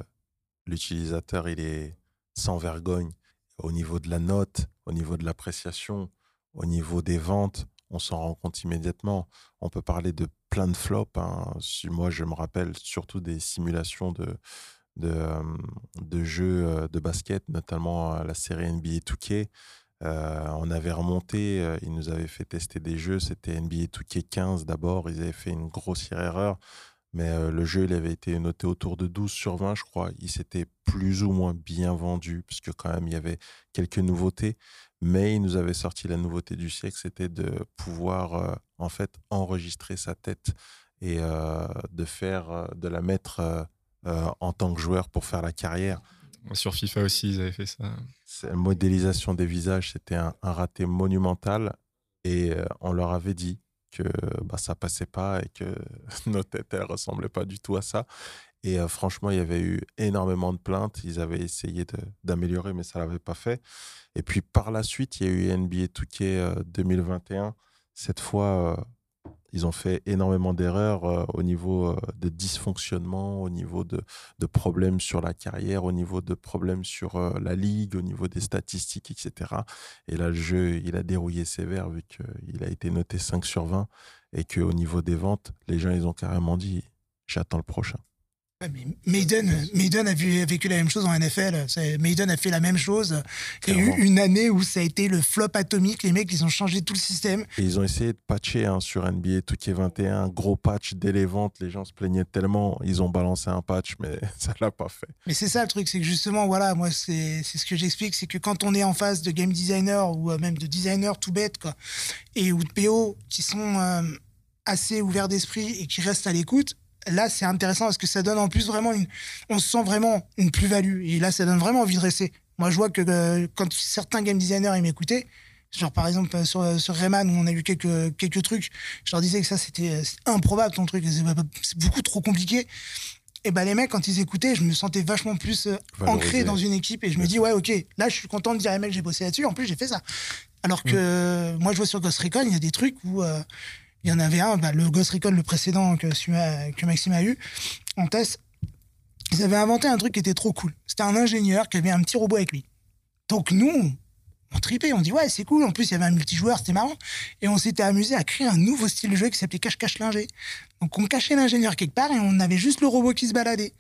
l'utilisateur, il est sans vergogne au niveau de la note, au niveau de l'appréciation, au niveau des ventes. On s'en rend compte immédiatement. On peut parler de plein de flops. hein. Moi, je me rappelle surtout des simulations de, de, euh, de jeux euh, de basket, notamment euh, la série NBA 2K. Euh, on avait remonté, euh, ils nous avaient fait tester des jeux, c'était NBA 2K15 d'abord, ils avaient fait une grossière erreur, mais euh, le jeu il avait été noté autour de 12 sur 20 je crois, il s'était plus ou moins bien vendu, puisque quand même il y avait quelques nouveautés, mais il nous avait sorti la nouveauté du siècle, c'était de pouvoir en fait enregistrer sa tête et de faire, de la mettre en tant que joueur pour faire la carrière. Sur FIFA aussi, ils avaient fait ça. La modélisation des visages, c'était un, raté monumental. Et euh, on leur avait dit que bah, ça passait pas et que nos têtes, elles ressemblaient pas du tout à ça. Et euh, franchement, il y avait eu énormément de plaintes. Ils avaient essayé d'améliorer, mais ça l'avait pas fait. Et puis par la suite, il y a eu NBA 2K euh, 2021. Cette fois, euh, ils ont fait énormément d'erreurs euh, au niveau euh, de dysfonctionnement, au niveau de, problèmes sur la carrière, au niveau de problèmes sur euh, la ligue, au niveau des statistiques, etc. Et là, le jeu, il a dérouillé sévère vu qu'il a été noté 5 sur 20 et qu'au niveau des ventes, les gens, ils ont carrément dit j'attends le prochain. Maiden, Maiden a, vu- a vécu la même chose en NFL. Maiden a fait la même chose. Il y a eu une année où ça a été le flop atomique. Les mecs, ils ont changé tout le système. Et ils ont essayé de patcher hein, sur NBA 2K21, un gros patch dès les ventes. Les gens se plaignaient tellement, ils ont balancé un patch, mais ça l'a pas fait. Mais c'est ça le truc, c'est que justement, voilà, moi, c'est c'est ce que j'explique, c'est que quand on est en face de game designer ou euh, même de designer tout bête, quoi, et ou de PO qui sont euh, assez ouverts d'esprit et qui restent à l'écoute, là, c'est intéressant parce que ça donne en plus vraiment une. On se sent vraiment une plus-value. Et là, ça donne vraiment envie de rester. Moi, je vois que euh, quand certains game designers ils m'écoutaient, genre par exemple sur, euh, sur Rayman où on a eu quelques, quelques trucs, je leur disais que ça c'était euh, improbable ton truc, c'est beaucoup trop compliqué. Et ben les mecs, quand ils écoutaient, je me sentais vachement plus euh, ancré dans une équipe et je me dis, ouais, ok, là je suis content de dire, mec, j'ai bossé là-dessus, en plus j'ai fait ça. Alors que euh, moi je vois sur Ghost Recon, il y a des trucs où euh, il y en avait un, bah, le Ghost Recon, le précédent que, que Maxime a eu en test, ils avaient inventé un truc qui était trop cool. C'était un ingénieur qui avait un petit robot avec lui. Donc nous, on tripait, on dit ouais, c'est cool. En plus, il y avait un multijoueur, c'était marrant. Et on s'était amusé à créer un nouveau style de jeu qui s'appelait cache-cache linger. Donc on cachait l'ingénieur quelque part et on avait juste le robot qui se baladait.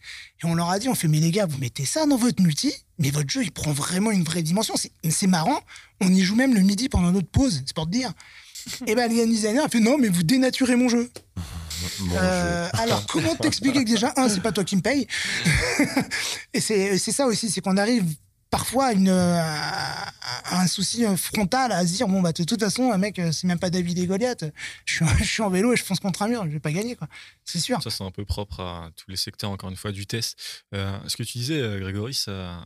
Et on leur a dit, on fait mais les gars, vous mettez ça dans votre multi, mais votre jeu il prend vraiment une vraie dimension. C'est marrant. On y joue même le midi pendant notre pause, c'est pour te dire. Et ben le game designer a fait non, mais vous dénaturez mon jeu. Euh, alors, comment t'expliquer que déjà, un, c'est pas toi qui me paye. et c'est ça aussi, c'est qu'on arrive parfois à, une, à à un souci frontal à se dire bon, bah, de toute façon, un mec, c'est même pas David et Goliath. Je suis, je suis en vélo et je fonce contre un mur, je vais pas gagner, quoi. C'est sûr. Ça, c'est un peu propre à tous les secteurs, encore une fois, du test. Euh, ce que tu disais, euh, Grégory, ça,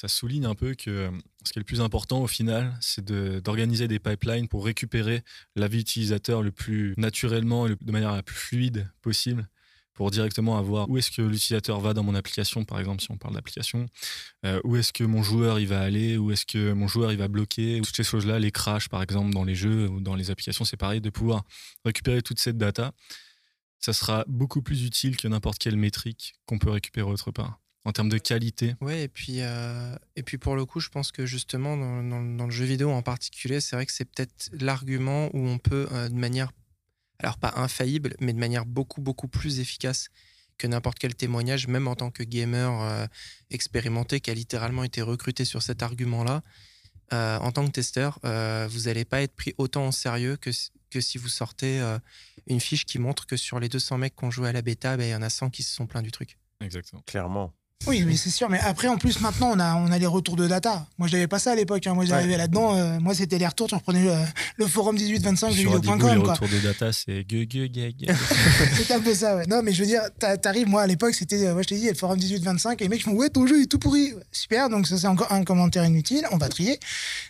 ça souligne un peu que euh, ce qui est le plus important au final, c'est d'organiser des pipelines pour récupérer la vie utilisateur le plus naturellement et de manière la plus fluide possible pour directement avoir où est-ce que l'utilisateur va dans mon application, par exemple, si on parle d'application, euh, où est-ce que mon joueur il va aller, où est-ce que mon joueur il va bloquer, toutes ces choses-là, les crashs, par exemple, dans les jeux ou dans les applications, c'est pareil, de pouvoir récupérer toute cette data ça sera beaucoup plus utile que n'importe quelle métrique qu'on peut récupérer autre part. En termes de qualité, Ouais, et puis, euh, et puis pour le coup, je pense que justement, dans, dans- dans le jeu vidéo en particulier, c'est vrai que c'est peut-être l'argument où on peut, euh, de manière, alors pas infaillible, mais de manière beaucoup, beaucoup plus efficace que n'importe quel témoignage, même en tant que gamer euh, expérimenté qui a littéralement été recruté sur cet argument-là, euh, en tant que testeur, euh, vous n'allez pas être pris autant en sérieux que, si- que si vous sortez euh, une fiche qui montre que sur les 200 mecs qui ont joué à la bêta, ben, il y en a 100 qui se sont plaints du truc. exactement. Clairement. Oui, mais c'est sûr. Mais après, en plus, maintenant, on a, on a les retours de data. Moi, je n'avais pas ça à l'époque. hein. Moi, j'arrivais là-dedans. euh, moi, c'était les retours. Tu reprenais le, le forum 1825 Sur Adigo, les retours de data, c'est gueux, gueux, gueux. C'est un peu ça, ouais. Non, mais je veux dire, t'a- t'arrives, moi, à l'époque, c'était, euh, moi, je t'ai dit, il y a le forum 1825, et les mecs font, ouais, ton jeu est tout pourri. Ouais, Super, donc ça, c'est encore un commentaire inutile, on va trier.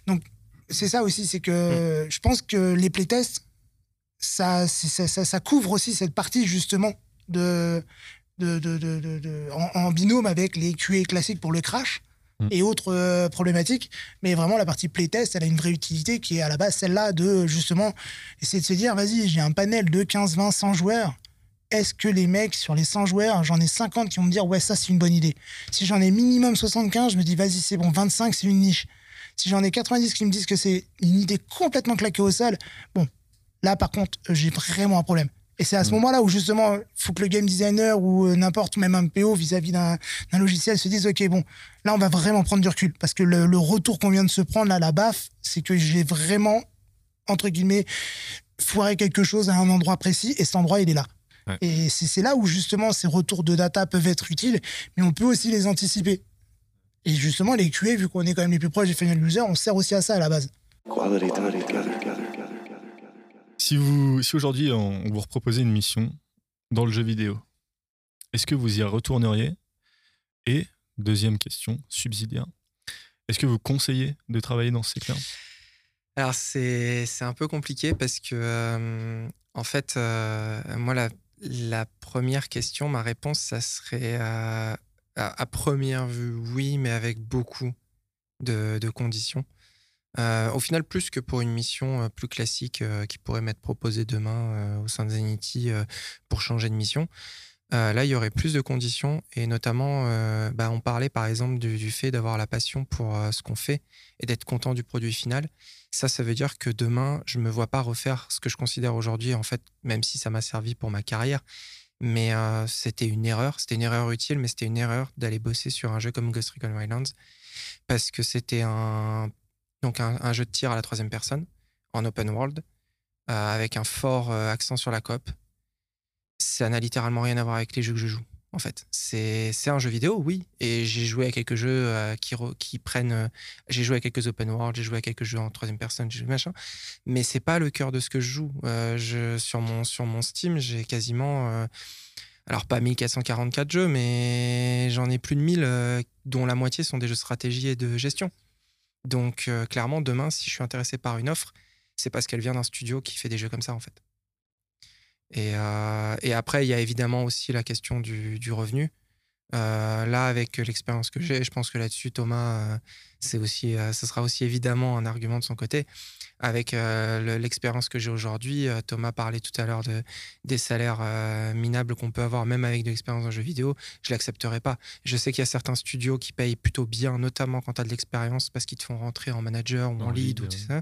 Donc, c'est ça aussi, c'est que je pense que les playtests, ça, ça, ça couvre aussi cette partie, justement, de, de, de, de, de- de- en, en binôme avec les QA classiques pour le crash. Mm. Et autres euh, problématiques, mais vraiment la partie playtest, elle a une vraie utilité qui est à la base celle-là de justement essayer de se dire vas-y, j'ai un panel de 15, 20, 100 joueurs, est-ce que les mecs, sur les 100 joueurs, j'en ai 50 qui vont me dire, ouais, ça, c'est une bonne idée. Si j'en ai minimum 75, je me dis, vas-y, c'est bon, 25, c'est une niche. Si j'en ai 90 qui me disent que c'est une idée complètement claquée au sol, bon, là, par contre, j'ai vraiment un problème. Et c'est à ce Mm. moment-là où, justement, il faut que le game designer ou euh, n'importe, même un PO vis-à-vis d'un d'un logiciel se dise, OK, bon, là, on va vraiment prendre du recul. Parce que le, le retour qu'on vient de se prendre, là, la baffe, c'est que j'ai vraiment, entre guillemets, foiré quelque chose à un endroit précis et cet endroit, il est là. Ouais. Et c'est c'est là où justement ces retours de data peuvent être utiles, mais on peut aussi les anticiper. Et justement, les QA, vu qu'on est quand même les plus proches des final users, on sert aussi à ça à la base. Si, vous, si aujourd'hui on, vous reproposait une mission dans le jeu vidéo, est-ce que vous y retourneriez? Et deuxième question, subsidiaire, est-ce que vous conseillez de travailler dans ce secteur Alors, c'est un peu compliqué parce que, euh, en fait, euh, moi, la, première question, ma réponse, ça serait euh, à, première vue, oui, mais avec beaucoup de conditions. Euh, au final, plus que pour une mission euh, plus classique euh, qui pourrait m'être proposée demain au sein de Zenity pour changer de mission, là, il y aurait plus de conditions et notamment, bah, on parlait par exemple du, fait d'avoir la passion pour ce qu'on fait et d'être content du produit final. Ça, ça veut dire que demain, je me vois pas refaire ce que je considère aujourd'hui, en fait, même si ça m'a servi pour ma carrière. Mais c'était une erreur, c'était une erreur utile, mais c'était une erreur d'aller bosser sur un jeu comme Ghost Recon Wildlands parce que c'était un, donc un, jeu de tir à la troisième personne en open world euh, avec un fort euh, accent sur la coop. Ça n'a littéralement rien à voir avec les jeux que je joue. En fait, c'est un jeu vidéo, oui. Et j'ai joué à quelques jeux euh, qui, re- qui prennent. j'ai joué à quelques open world, j'ai joué à quelques jeux en troisième personne, j'ai joué machin. Mais c'est pas le cœur de ce que je joue. Sur, mon, sur mon Steam, j'ai quasiment. alors, pas 1444 jeux, mais j'en ai plus de 1000, euh, dont la moitié sont des jeux de stratégie et de gestion. Donc, euh, clairement, demain, si je suis intéressé par une offre, c'est parce qu'elle vient d'un studio qui fait des jeux comme ça, en fait. Et, euh, après, il y a évidemment aussi la question du revenu. Euh, là, avec l'expérience que j'ai, je pense que là-dessus, Thomas, euh, c'est aussi, euh, ce sera aussi évidemment un argument de son côté. Avec le- l'expérience que j'ai aujourd'hui, Thomas parlait tout à l'heure de, des salaires minables qu'on peut avoir, même avec de l'expérience en jeu vidéo. Je l'accepterai pas. Je sais qu'il y a certains studios qui payent plutôt bien, notamment quand tu as de l'expérience, parce qu'ils te font rentrer en manager ou en, En lead, lead, ou tout ça.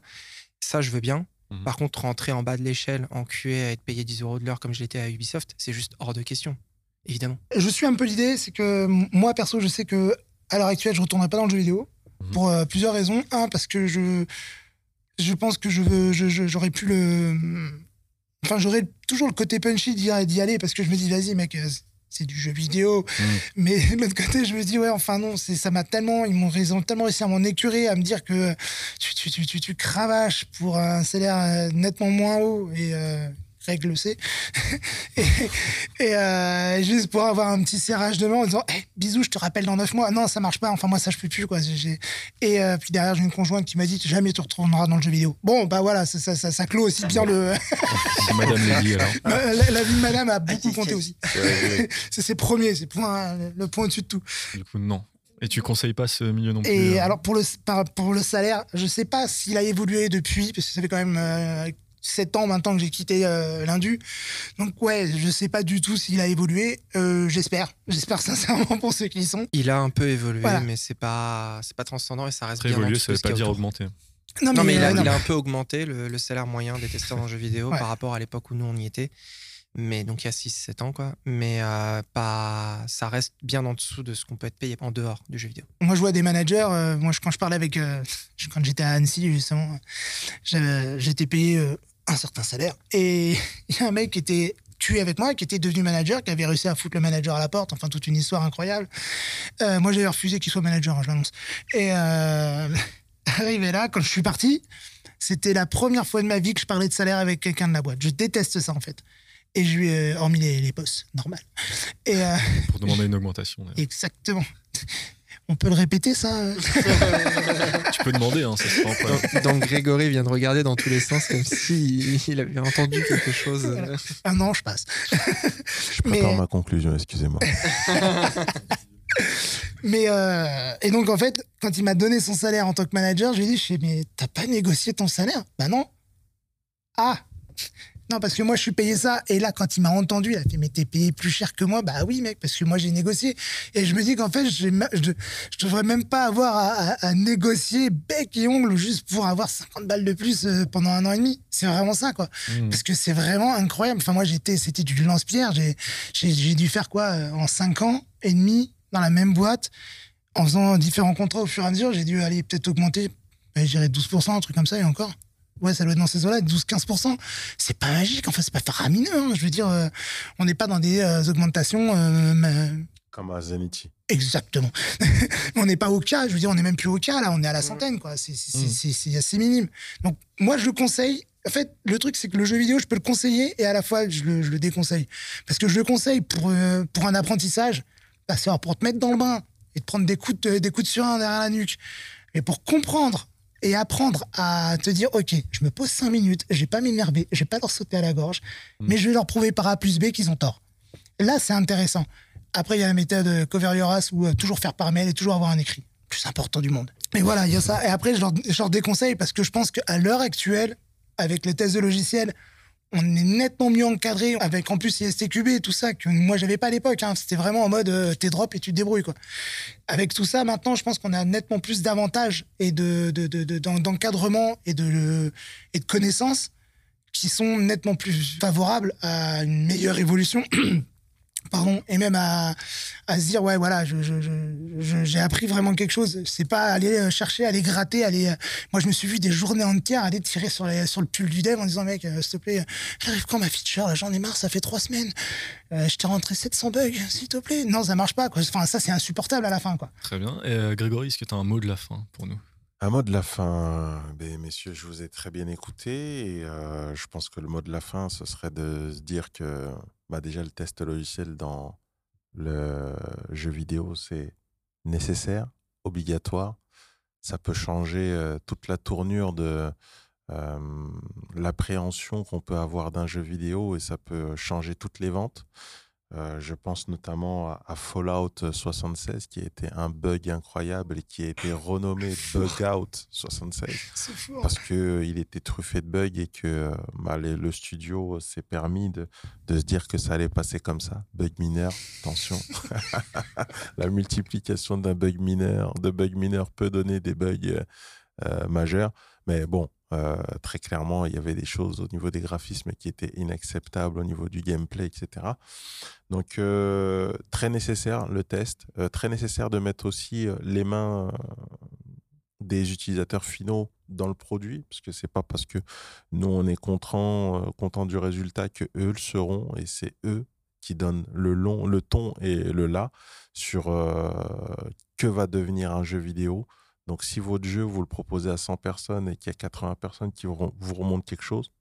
Ça, je veux bien. Mhm. Par contre, rentrer en bas de l'échelle, en QA, à être payé 10 euros de l'heure comme je l'étais à Ubisoft, c'est juste hors de question. Évidemment. Je suis un peu l'idée, c'est que moi, perso, je sais que à l'heure actuelle, je retournerai pas dans le jeu vidéo Mhm. pour euh, plusieurs raisons. Un, parce que je, je pense que je veux, j'aurais pu le, enfin, j'aurais toujours le côté punchy d'y aller parce que je me dis, vas-y, mec. euh, C'est du jeu vidéo, Mhm. mais de l'autre côté, je me dis, ouais, enfin non, ça m'a tellement, ils m'ont tellement réussi à m'en écurer, à me dire que tu, tu, tu, tu, tu cravaches pour un salaire euh, nettement moins haut, et euh, Greg le sait, et, et, euh, juste pour avoir un petit serrage de main en disant Eh, bisous je te rappelle dans 9 mois. Non ça marche pas. Enfin moi ça je peux plus quoi. J'ai- et euh, puis derrière j'ai une conjointe qui m'a dit jamais tu retourneras dans le jeu vidéo. Bon bah voilà ça, ça, ça, ça clôt aussi bien le Madame l'a dit, alors. la, la vie de madame a beaucoup compté aussi. C'est ses premiers c'est point, le point au-dessus de tout. Du coup, non. Et tu conseilles pas ce milieu non plus et euh, alors pour le, par- pour le salaire je sais pas s'il a évolué depuis parce que ça fait quand même euh, 7 ans maintenant que j'ai quitté euh, l'Indu. Donc ouais, je sais pas du tout s'il a évolué. Euh, j'espère. J'espère sincèrement pour ceux qui y sont. Il a un peu évolué, Voilà. mais c'est pas, c'est pas transcendant et ça reste Très bien évolué, ça veut pas dire augmenter. Non, mais il a, euh, non. il a un peu augmenté le, le salaire moyen des testeurs en jeu vidéo Ouais. par rapport à l'époque où nous on y était. Mais donc il y a 6-7 ans, quoi. Mais euh, pas, ça reste bien en dessous de ce qu'on peut être payé en dehors du jeu vidéo. Moi, je vois des managers. euh, moi, je- quand je parlais avec. euh, quand j'étais à Annecy, justement, j'étais payé euh, un certain salaire. Et il y a un mec qui était tué avec moi, qui était devenu manager, qui avait réussi à foutre le manager à la porte. Enfin, toute une histoire incroyable. Euh, moi, j'avais refusé qu'il soit manager, hein, je l'annonce. Et euh, arrivé là, quand je suis parti, c'était la première fois de ma vie que je parlais de salaire avec quelqu'un de la boîte. Je déteste ça, en fait. Et je lui ai, hormis les, les postes, normal. Et euh, Pour demander une augmentation. exactement. On peut le répéter, ça? Tu peux demander, hein, ça sera pas. Donc, donc Grégory vient de regarder dans tous les sens comme s'il il avait entendu quelque chose. Voilà. Un an, je passe. Je Mais- prépare ma conclusion, excusez-moi. Mais euh, et donc en fait, quand il m'a donné son salaire en tant que manager, je lui ai dit, je fais, mais t'as pas négocié ton salaire? Bah non. Ah non, parce que moi je suis payé ça. Et là, quand il m'a entendu, il a fait, mais t'es payé plus cher que moi Bah oui, mec, parce que moi j'ai négocié. Et je me dis qu'en fait, je, je devrais même pas avoir à, à- à négocier bec et ongle juste pour avoir 50 balles de plus euh, pendant un an et demi. C'est vraiment ça, quoi. Hmm. Parce que c'est vraiment incroyable. Enfin, moi, j'étais, c'était du lance-pierre. J'ai, dû faire quoi euh, en 5 ans et demi dans la même boîte, en faisant différents contrats au fur et à mesure. J'ai dû aller peut-être augmenter, je dirais 12%, un truc comme ça, et encore. Ouais, ça doit être dans ces eaux-là, 12-15%. C'est pas magique, enfin, c'est pas faramineux. hein. Je veux dire, euh, on n'est pas dans des euh, augmentations. euh, Comme à Zenity. Exactement. on n'est pas au cas, je veux dire, on n'est même plus au cas, là, on est à la centaine, quoi. C'est Mm. c'est- assez minime. Donc, moi, je le conseille. En fait, le truc, c'est que le jeu vidéo, je peux le conseiller et à la fois, je le, je le déconseille. Parce que je le conseille pour, pour un apprentissage, bah, c'est pour te mettre dans le bain et te prendre des coups de, des coups de surin derrière la nuque. Mais pour comprendre et apprendre à te dire, OK, je me pose cinq minutes, je vais pas m'énerver, je vais pas leur sauter à la gorge, Mm. mais je vais leur prouver par A plus B qu'ils ont tort. Là, c'est intéressant. Après, il y a la méthode euh, Cover Your Ass où euh, toujours faire par mail et toujours avoir un écrit. Plus important du monde. Et voilà, il y a ça. Et après, je leur, je leur déconseille parce que je pense qu'à l'heure actuelle, avec les tests de logiciels, on est nettement mieux encadré avec en plus ISTQB et tout ça que moi j'avais pas à l'époque. hein. C'était vraiment en mode euh, t'es drop et tu te débrouilles quoi. Avec tout ça, maintenant, je pense qu'on a nettement plus d'avantages et de, de- de- de- d'en- d'encadrement de, et de connaissances qui sont nettement plus favorables à une meilleure évolution. Pardon, et même à, à se dire, ouais, voilà, je, je- je- je- j'ai appris vraiment quelque chose. C'est pas aller euh, chercher, aller gratter, aller. euh, Moi, je me suis vu des journées entières aller tirer sur, les, sur le pull du dev en disant, mec, euh, s'il te plaît, elle arrive quand ma feature J'en ai marre, ça fait trois semaines. Euh, je t'ai rentré 700 bugs, s'il te plaît. Non, ça marche pas, quoi. Enfin, ça, c'est insupportable à la fin, quoi. Très bien. Et euh, Grégory, est-ce que tu as un mot de la fin pour nous? Un mot de la fin, ben, messieurs, je vous ai très bien écouté et euh, je pense que le mot de la fin, ce serait de se dire que bah, déjà le test logiciel dans le jeu vidéo, c'est nécessaire, obligatoire. Ça peut changer euh, toute la tournure de euh, l'appréhension qu'on peut avoir d'un jeu vidéo et ça peut changer toutes les ventes. Euh, je pense notamment à, à Fallout 76 qui a été un bug incroyable et qui a été renommé Bugout 76 C'est fort. parce qu'il était truffé de bugs et que euh, bah, les- le studio s'est permis de, de se dire que ça allait passer comme ça. Bug mineur, attention. La multiplication d'un bug mineur, de bug mineur peut donner des bugs euh, euh, majeurs. Mais bon, euh, très clairement, il y avait des choses au niveau des graphismes qui étaient inacceptables, au niveau du gameplay, etc. Donc, euh, très nécessaire le test. Euh, très nécessaire de mettre aussi les mains des utilisateurs finaux dans le produit, parce que c'est pas parce que nous on est content, du résultat que eux le seront, et c'est eux qui donnent le le ton et le là sur que va devenir un jeu vidéo. Donc si votre jeu vous le proposez à 100 personnes et qu'il y a 80 personnes qui vous, remontent quelque chose,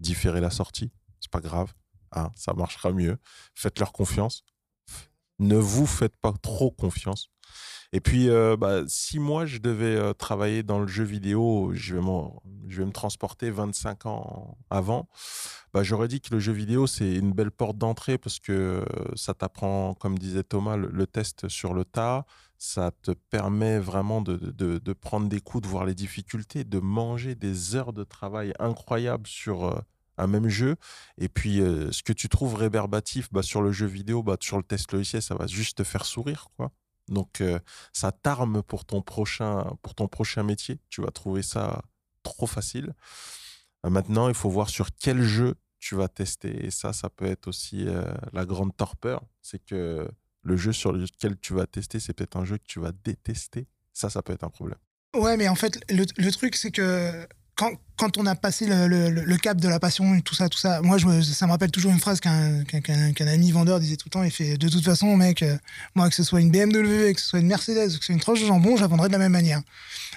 différez la sortie, c'est pas grave, hein, ça marchera mieux. Faites-leur confiance. Ne vous faites pas trop confiance. Et puis, euh, bah, si moi, je devais euh, travailler dans le jeu vidéo, je vais, me transporter 25 ans avant, bah, j'aurais dit que le jeu vidéo, c'est une belle porte d'entrée parce que euh, ça t'apprend, comme disait Thomas, le test sur le tas. Ça te permet vraiment de, de- prendre des coups, de voir les difficultés, de manger des heures de travail incroyables sur euh, un même jeu. Et puis, euh, ce que tu trouves réverbatif bah, sur le jeu vidéo, bah, sur le test logiciel, ça va juste te faire sourire. quoi. Donc, euh, ça t'arme pour ton prochain pour ton prochain métier. Tu vas trouver ça trop facile. Maintenant, il faut voir sur quel jeu tu vas tester. Et ça, ça peut être aussi la grande torpeur. C'est que le jeu sur lequel tu vas tester, c'est peut-être un jeu que tu vas détester. Ça, ça peut être un problème. Ouais, mais en fait, le, le truc, c'est que quand, quand on a passé le, le- cap de la passion et tout ça, tout ça, moi, ça me rappelle toujours une phrase qu'un ami vendeur disait tout le temps. Il fait De toute façon, mec, euh, moi, que ce soit une BMW, que ce soit une Mercedes, que ce soit une tranche de jambon, je de la même manière.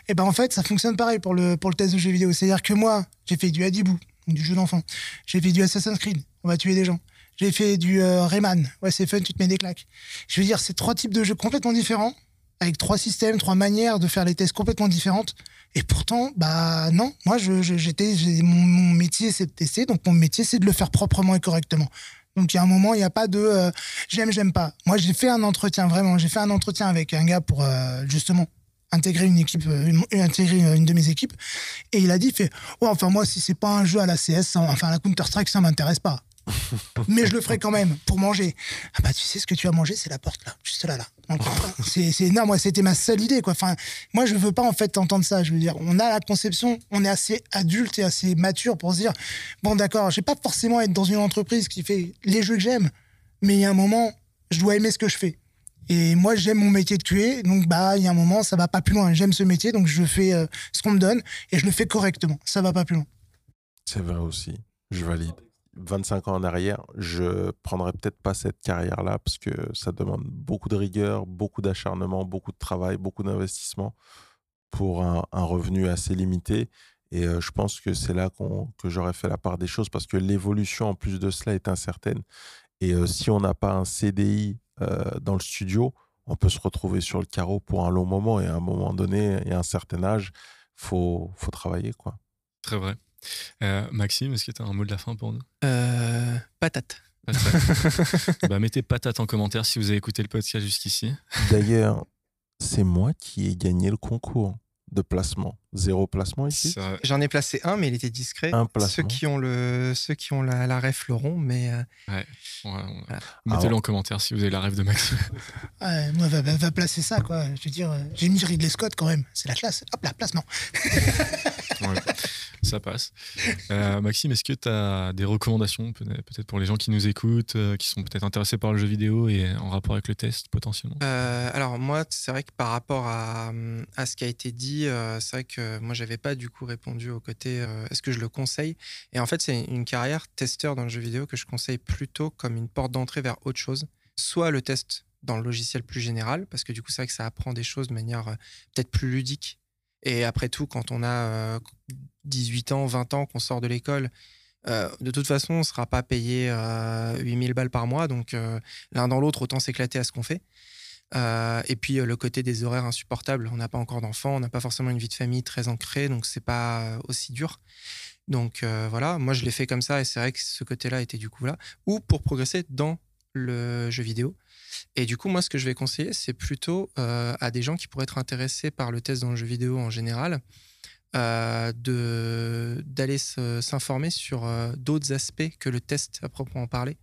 Et ben, en fait, ça fonctionne pareil pour le, pour le test de jeux vidéo. C'est-à-dire que moi, j'ai fait du Hadibou, du jeu d'enfant. J'ai fait du Assassin's Creed, on va tuer des gens. J'ai fait du euh, Rayman, ouais, c'est fun, tu te mets des claques. Je veux dire, c'est trois types de jeux complètement différents avec trois systèmes, trois manières de faire les tests complètement différentes. Et pourtant, bah non, moi j'étais, mon, mon métier c'est de tester, donc mon métier c'est de le faire proprement et correctement. Donc il y a un moment, il n'y a pas de euh, j'aime, j'aime pas. Moi j'ai fait un entretien, vraiment, j'ai fait un entretien avec un gars pour euh, justement intégrer une équipe, euh, une, intégrer une de mes équipes, et il a dit, fait, ouais, enfin moi si c'est pas un jeu à la CS, ça- enfin à la Counter Strike, ça m'intéresse pas. Mais je le ferai quand même pour manger. Ah bah tu sais ce que tu vas manger, c'est la porte là, juste là là. C'est non, moi c'était ma seule idée quoi. Enfin, moi je veux pas en fait entendre ça. Je veux dire, on a la conception, on est assez adulte et assez mature pour se dire bon d'accord, je vais pas forcément être dans une entreprise qui fait les jeux que j'aime, mais il y a un moment, je dois aimer ce que je fais. Et moi j'aime mon métier de QA, donc bah il y a un moment ça va pas plus loin. J'aime ce métier, donc je fais euh, ce qu'on me donne et je le fais correctement. Ça va pas plus loin. C'est vrai aussi. Je valide. 25 ans en arrière, je prendrais peut-être pas cette carrière-là parce que ça demande beaucoup de rigueur, beaucoup d'acharnement, beaucoup de travail, beaucoup d'investissement pour un, revenu assez limité. Et euh, je pense que c'est là qu'on- que j'aurais fait la part des choses parce que l'évolution en plus de cela est incertaine. Et euh, si on n'a pas un CDI dans le studio, on peut se retrouver sur le carreau pour un long moment. Et à un moment donné, et à un certain âge, faut faut travailler quoi. Très vrai. Euh, Maxime, est-ce que tu as un mot de la fin pour nous? Euh, patate. Patate. bah, Mettez patate en commentaire si vous avez écouté le podcast jusqu'ici. D'ailleurs, c'est moi qui ai gagné le concours de placement. Zéro placement ici Ça- J'en ai placé un, mais il était discret. Un Ceux placement. qui ont, le, ceux qui ont la, la ref l'auront, mais euh, ouais, Ah. Mettez-le en commentaire si vous avez la rêve de Maxime. Ouais, moi, va, va- va placer ça, quoi. Je veux dire, euh, j'ai mis Ridley Scott quand même. C'est la classe. Hop là, placement. Ouais, ça passe. Euh, Maxime, est-ce que tu as des recommandations peut- peut-être pour les gens qui nous écoutent, euh, qui sont peut-être intéressés par le jeu vidéo et en rapport avec le test potentiellement? Euh, alors moi, c'est vrai que par rapport à, à ce qui a été dit, euh, c'est vrai que moi, j'avais pas du coup répondu au côté euh, est-ce que je le conseille? Et en fait, c'est une carrière testeur dans le jeu vidéo que je conseille plutôt comme une porte d'entrée vers autre chose. Soit le test dans le logiciel plus général, parce que du coup, c'est vrai que ça apprend des choses de manière peut-être plus ludique. Et après tout, quand on a euh, 18 ans, 20 ans, qu'on sort de l'école, euh, de toute façon, on ne sera pas payé euh, 8000 balles par mois. Donc, euh, l'un dans l'autre, autant s'éclater à ce qu'on fait. Euh, et puis euh, le côté des horaires insupportables, on n'a pas encore d'enfants, on n'a pas forcément une vie de famille très ancrée, donc c'est pas euh, aussi dur. Donc euh, voilà, moi je l'ai fait comme ça et c'est vrai que ce côté-là était du coup là. Ou pour progresser dans le jeu vidéo. Et du coup, moi, ce que je vais conseiller, c'est plutôt euh, à des gens qui pourraient être intéressés par le test dans le jeu vidéo en général, euh, de- d'aller s'informer sur euh, d'autres aspects que le test à proprement parler,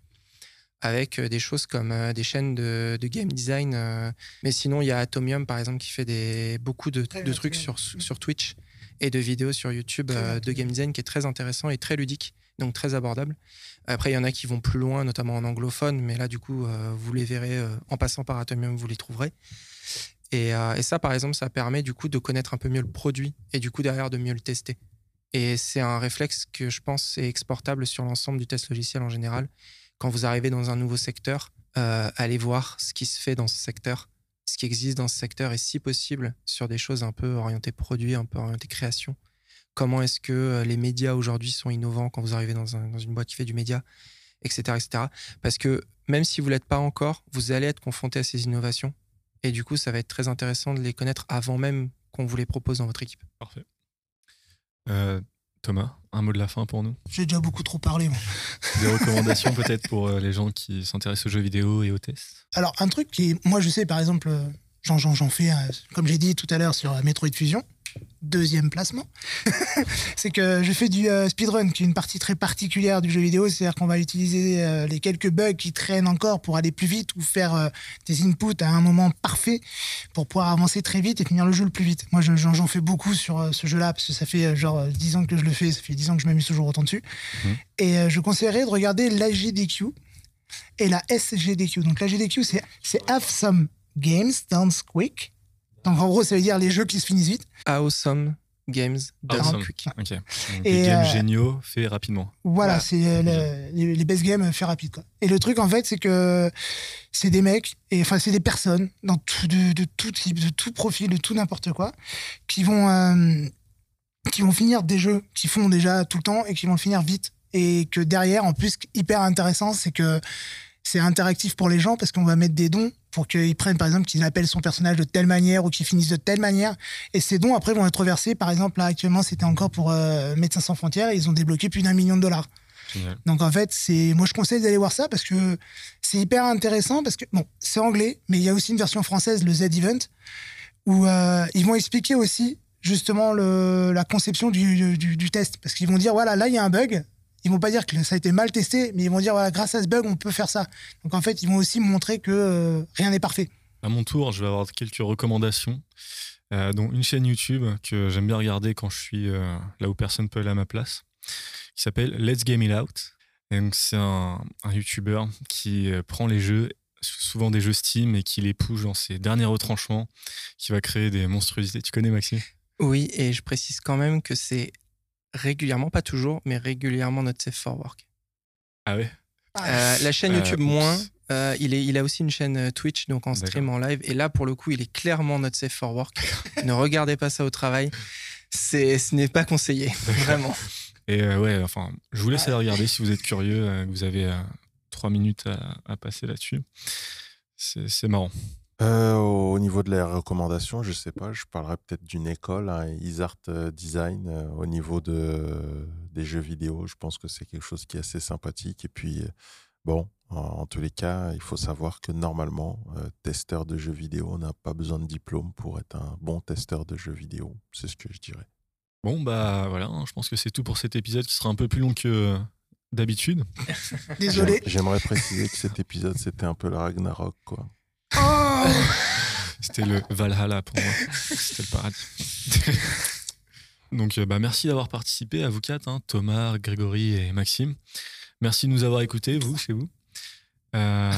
avec des choses comme des chaînes de, de game design. mais sinon, il y a Atomium, par exemple, qui fait des, beaucoup de, trucs sur, bien. sur Twitch et de vidéos sur YouTube de game design qui est très intéressant et très ludique, donc très abordable. Après, il y en a qui vont plus loin, notamment en anglophone, mais là, du coup, euh, vous les verrez euh, en passant par Atomium, vous les trouverez. Et, euh, et ça, par exemple, ça permet du coup de connaître un peu mieux le produit et du coup derrière de mieux le tester. Et c'est un réflexe que je pense est exportable sur l'ensemble du test logiciel en général. Quand vous arrivez dans un nouveau secteur, allez voir ce qui se fait dans ce secteur, ce qui existe dans ce secteur et si possible sur des choses un peu orientées produit, un peu orientées création. Comment est-ce que euh, les médias aujourd'hui sont innovants quand vous arrivez dans, un- dans une boîte qui fait du média, etc., etc. Parce que même si vous l'êtes pas encore, vous allez être confronté à ces innovations et du coup, ça va être très intéressant de les connaître avant même qu'on vous les propose dans votre équipe. Parfait. Euh, Thomas, un mot de la fin pour nous? J'ai déjà beaucoup trop parlé. moi. Des recommandations peut-être pour euh, les gens qui s'intéressent aux jeux vidéo et aux tests? Alors, un truc qui est. Moi, je sais, par exemple, j'en, j'en- j'en fais, comme j'ai dit tout à l'heure sur Metroid Fusion, deuxième placement. c'est que je fais du euh, speedrun, qui est une partie très particulière du jeu vidéo. C'est-à-dire qu'on va utiliser euh, les quelques bugs qui traînent encore pour aller plus vite ou faire euh, des inputs à un moment parfait pour pouvoir avancer très vite et finir le jeu le plus vite. Moi, je- j'en, j'en fais beaucoup sur ce jeu-là, parce que ça fait genre euh, 10 ans que je le fais, ça fait 10 ans que je m'amuse toujours autant dessus. Mhm. Et je conseillerais de regarder l'AGDQ et la SGDQ. Donc la GDQ, c'est Have Some Games Done Quick. Donc en gros, ça veut dire les jeux qui se finissent vite. Awesome Games Done Awesome. Quick. Ok. Donc, Et, des games euh, géniaux faits rapidement. Voilà, Voilà. c'est euh, le- les, les best games fait rapide. Quoi. Et le truc, en fait, c'est que c'est des mecs, et enfin, c'est des personnes dans tout, de, de tout type, de tout profil, de tout n'importe quoi, qui vont, euh, qui vont finir des jeux qui font déjà tout le temps et qui vont le finir vite. Et que derrière, en plus, hyper intéressant, c'est que c'est interactif pour les gens parce qu'on va mettre des dons pour qu'ils prennent, par exemple, qu'ils appellent son personnage de telle manière ou qu'ils finissent de telle manière. Et ces dons, après, vont être versés. Par exemple, là, actuellement, c'était encore pour euh, Médecins sans frontières et ils ont débloqué plus d'un million de dollars. Génial. Donc en fait, c'est moi je conseille d'aller voir ça parce que c'est hyper intéressant parce que bon, c'est anglais, mais il y a aussi une version française, le Z Event, où euh, ils vont expliquer aussi justement le, la conception du, du, du test parce qu'ils vont dire voilà là il y a un bug. Ils vont pas dire que ça a été mal testé, mais ils vont dire voilà grâce à ce bug on peut faire ça. Donc en fait ils vont aussi montrer que euh, rien n'est parfait. À mon tour, je vais avoir quelques recommandations. Euh, dont une chaîne YouTube que j'aime bien regarder quand je suis euh, là où personne peut aller à ma place, qui s'appelle Let's Game It Out. Et donc c'est un, un YouTuber qui euh, prend les jeux, souvent des jeux Steam, et qui les push dans ses derniers retranchements, qui va créer des monstruosités. Tu connais Maxime? Oui, et je précise quand même que c'est régulièrement, pas toujours, mais régulièrement notre safe for work. Ah ouais? Euh, la chaîne Euh, YouTube moins. Euh, il, est, il a aussi une chaîne Twitch, donc en stream, en live. Et là, pour le coup, il est clairement notre safe for work. ne regardez pas ça au travail. C'est, ce n'est pas conseillé, vraiment. Et euh, ouais, enfin, je vous laisse aller regarder si vous êtes curieux, euh, que vous avez euh, trois minutes à, à passer là-dessus. C'est c'est marrant. Euh, au niveau de la recommandation, je sais pas, je parlerai peut-être d'une école, hein, Isart euh, Design, euh, au niveau de, des jeux vidéo. Je pense que c'est quelque chose qui est assez sympathique. Et puis, euh, bon, en, en tous les cas, il faut savoir que normalement, euh, testeur de jeux vidéo n'a pas besoin de diplôme pour être un bon testeur de jeux vidéo. C'est ce que je dirais. Bon, bah voilà, hein, je pense que c'est tout pour cet épisode qui sera un peu plus long que d'habitude. Désolé. J'aim- J'aimerais préciser que cet épisode, c'était un peu le Ragnarok, quoi. Oh C'était le Valhalla pour moi. C'était le paradis. Donc, euh, bah, merci d'avoir participé à vous quatre, hein, Thomas, Grégory et Maxime. Merci de nous avoir écoutés, vous, chez vous. Euh,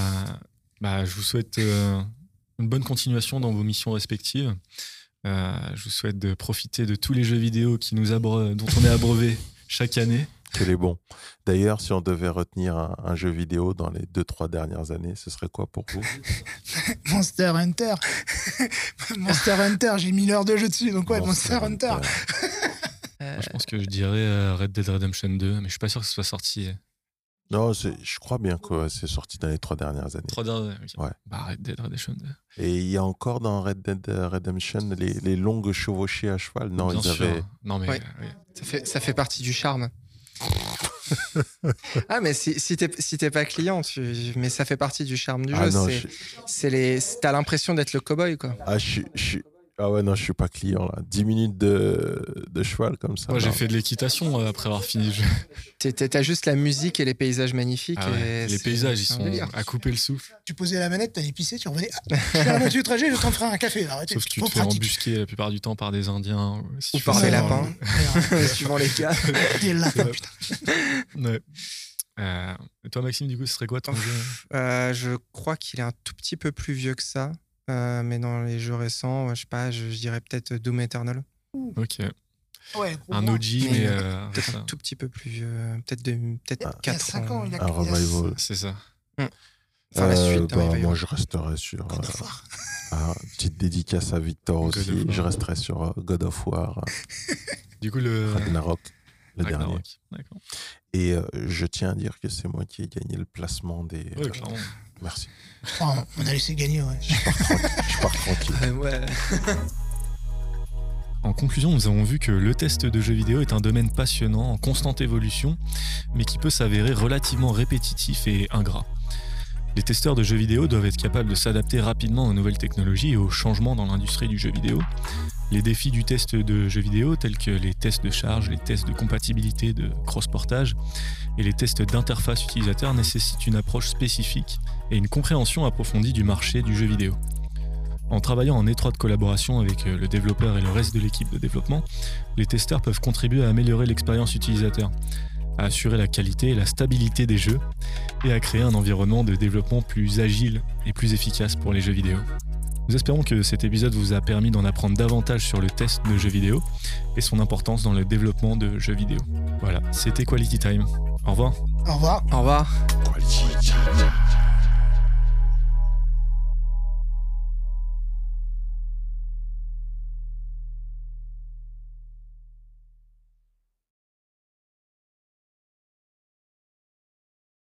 bah, je vous souhaite euh, une bonne continuation dans vos missions respectives. Je vous souhaite de profiter de tous les jeux vidéo qui nous dont on est abreuvé chaque année. Que les bons. D'ailleurs, si on devait retenir un, un jeu vidéo dans les deux, trois dernières années, ce serait quoi pour vous? Monster Hunter. Monster Hunter, j'ai mis l'heure de jeu dessus, donc ouais, Monster, Hunter. Euh, Moi, je pense que je dirais euh, Red Dead Redemption 2, mais je suis pas sûr que ce soit sorti. Non, je crois bien que c'est sorti dans les trois dernières années. Trois dernières. ok. Ouais. Bah, Red Dead Redemption 2. Et il y a encore dans Red Dead Redemption les, les longues chevauchées à cheval? Non, Bien ils sûr. avaient. Non, mais Ouais. euh, oui. ça, fait, ça fait partie du charme. ah, mais si, si t'es si t'es pas client, tu... mais ça fait partie du charme du Ah jeu. c'est je- c'est les... T'as l'impression d'être le cow-boy, quoi. Ah, je, je suis- ah ouais, non, je suis pas client là. 10 minutes de, de cheval comme ça. Moi, j'ai fait de l'équitation euh, après avoir fini le jeu. T'as juste la musique et les paysages magnifiques. Ah ouais, et Les paysages, ils sont délire. à couper le souffle. Tu posais la manette, t'allais pisser, tu revenais. Ah, je fais la moitié du trajet, temps de faire un café. Arrêtez, Sauf que tu te fais pratique. embusquer la plupart du temps par des Indiens. ou si Ou tu par des lapins. ouais. Suivant les cas. Des lapins, putain. Ouais. Euh, et toi, Maxime, du coup, ce serait quoi ton jeu? Euh, je crois qu'il est un tout petit peu plus vieux que ça. Euh, mais dans les jeux récents, je sais pas, je, je dirais peut-être Doom Eternal. Ok. Ouais, Un. OG, Mais, mais. euh, euh, Peut-être un tout petit peu plus vieux. Peut-être de- peut-être Il y a 4 cinq ans, il a- Un revival. C'est ça. Enfin, la suite bah, revival. moi, je resterai sur. God euh, of War. ah, petite dédicace à Victor God aussi. Je resterai sur God of War, Du coup, le. Ragnarok, le dernier. Ragnarok. D'accord. Et euh, je tiens à dire que c'est moi qui ai gagné le placement des. Ouais, euh, clairement. merci. On a laissé gagner, ouais. Je pars tranquille. Ouais. En conclusion, nous avons vu que le test de jeux vidéo est un domaine passionnant, en constante évolution, mais qui peut s'avérer relativement répétitif et ingrat. Les testeurs de jeux vidéo doivent être capables de s'adapter rapidement aux nouvelles technologies et aux changements dans l'industrie du jeu vidéo. Les défis du test de jeux vidéo, tels que les tests de charge, les tests de compatibilité de cross-portage et les tests d'interface utilisateur, nécessitent une approche spécifique et une compréhension approfondie du marché du jeu vidéo. En travaillant en étroite collaboration avec euh, le développeur et le reste de l'équipe de développement, les testeurs peuvent contribuer à améliorer l'expérience utilisateur, à assurer la qualité et la stabilité des jeux et à créer un environnement de développement plus agile et plus efficace pour les jeux vidéo. Nous espérons que cet épisode vous a permis d'en apprendre davantage sur le test de jeux vidéo et son importance dans le développement de jeux vidéo. Voilà, c'était Quality Time. Au revoir. Au revoir. Au revoir. Quality.